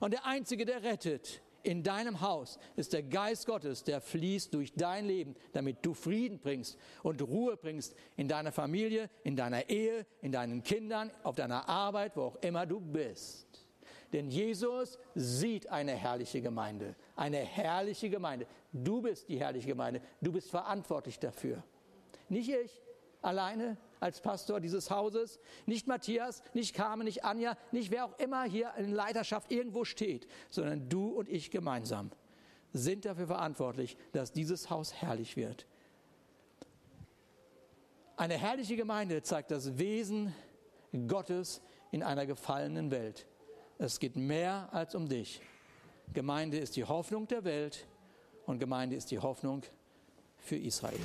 Und der Einzige, der rettet in deinem Haus, ist der Geist Gottes, der fließt durch dein Leben, damit du Frieden bringst und Ruhe bringst in deiner Familie, in deiner Ehe, in deinen Kindern, auf deiner Arbeit, wo auch immer du bist. Denn Jesus sieht eine herrliche Gemeinde, eine herrliche Gemeinde. Du bist die herrliche Gemeinde, du bist verantwortlich dafür. Nicht ich alleine als Pastor dieses Hauses, nicht Matthias, nicht Carmen, nicht Anja, nicht wer auch immer hier in Leiterschaft irgendwo steht, sondern du und ich gemeinsam sind dafür verantwortlich, dass dieses Haus herrlich wird. Eine herrliche Gemeinde zeigt das Wesen Gottes in einer gefallenen Welt. Es geht mehr als um dich. Gemeinde ist die Hoffnung der Welt und Gemeinde ist die Hoffnung für Israel.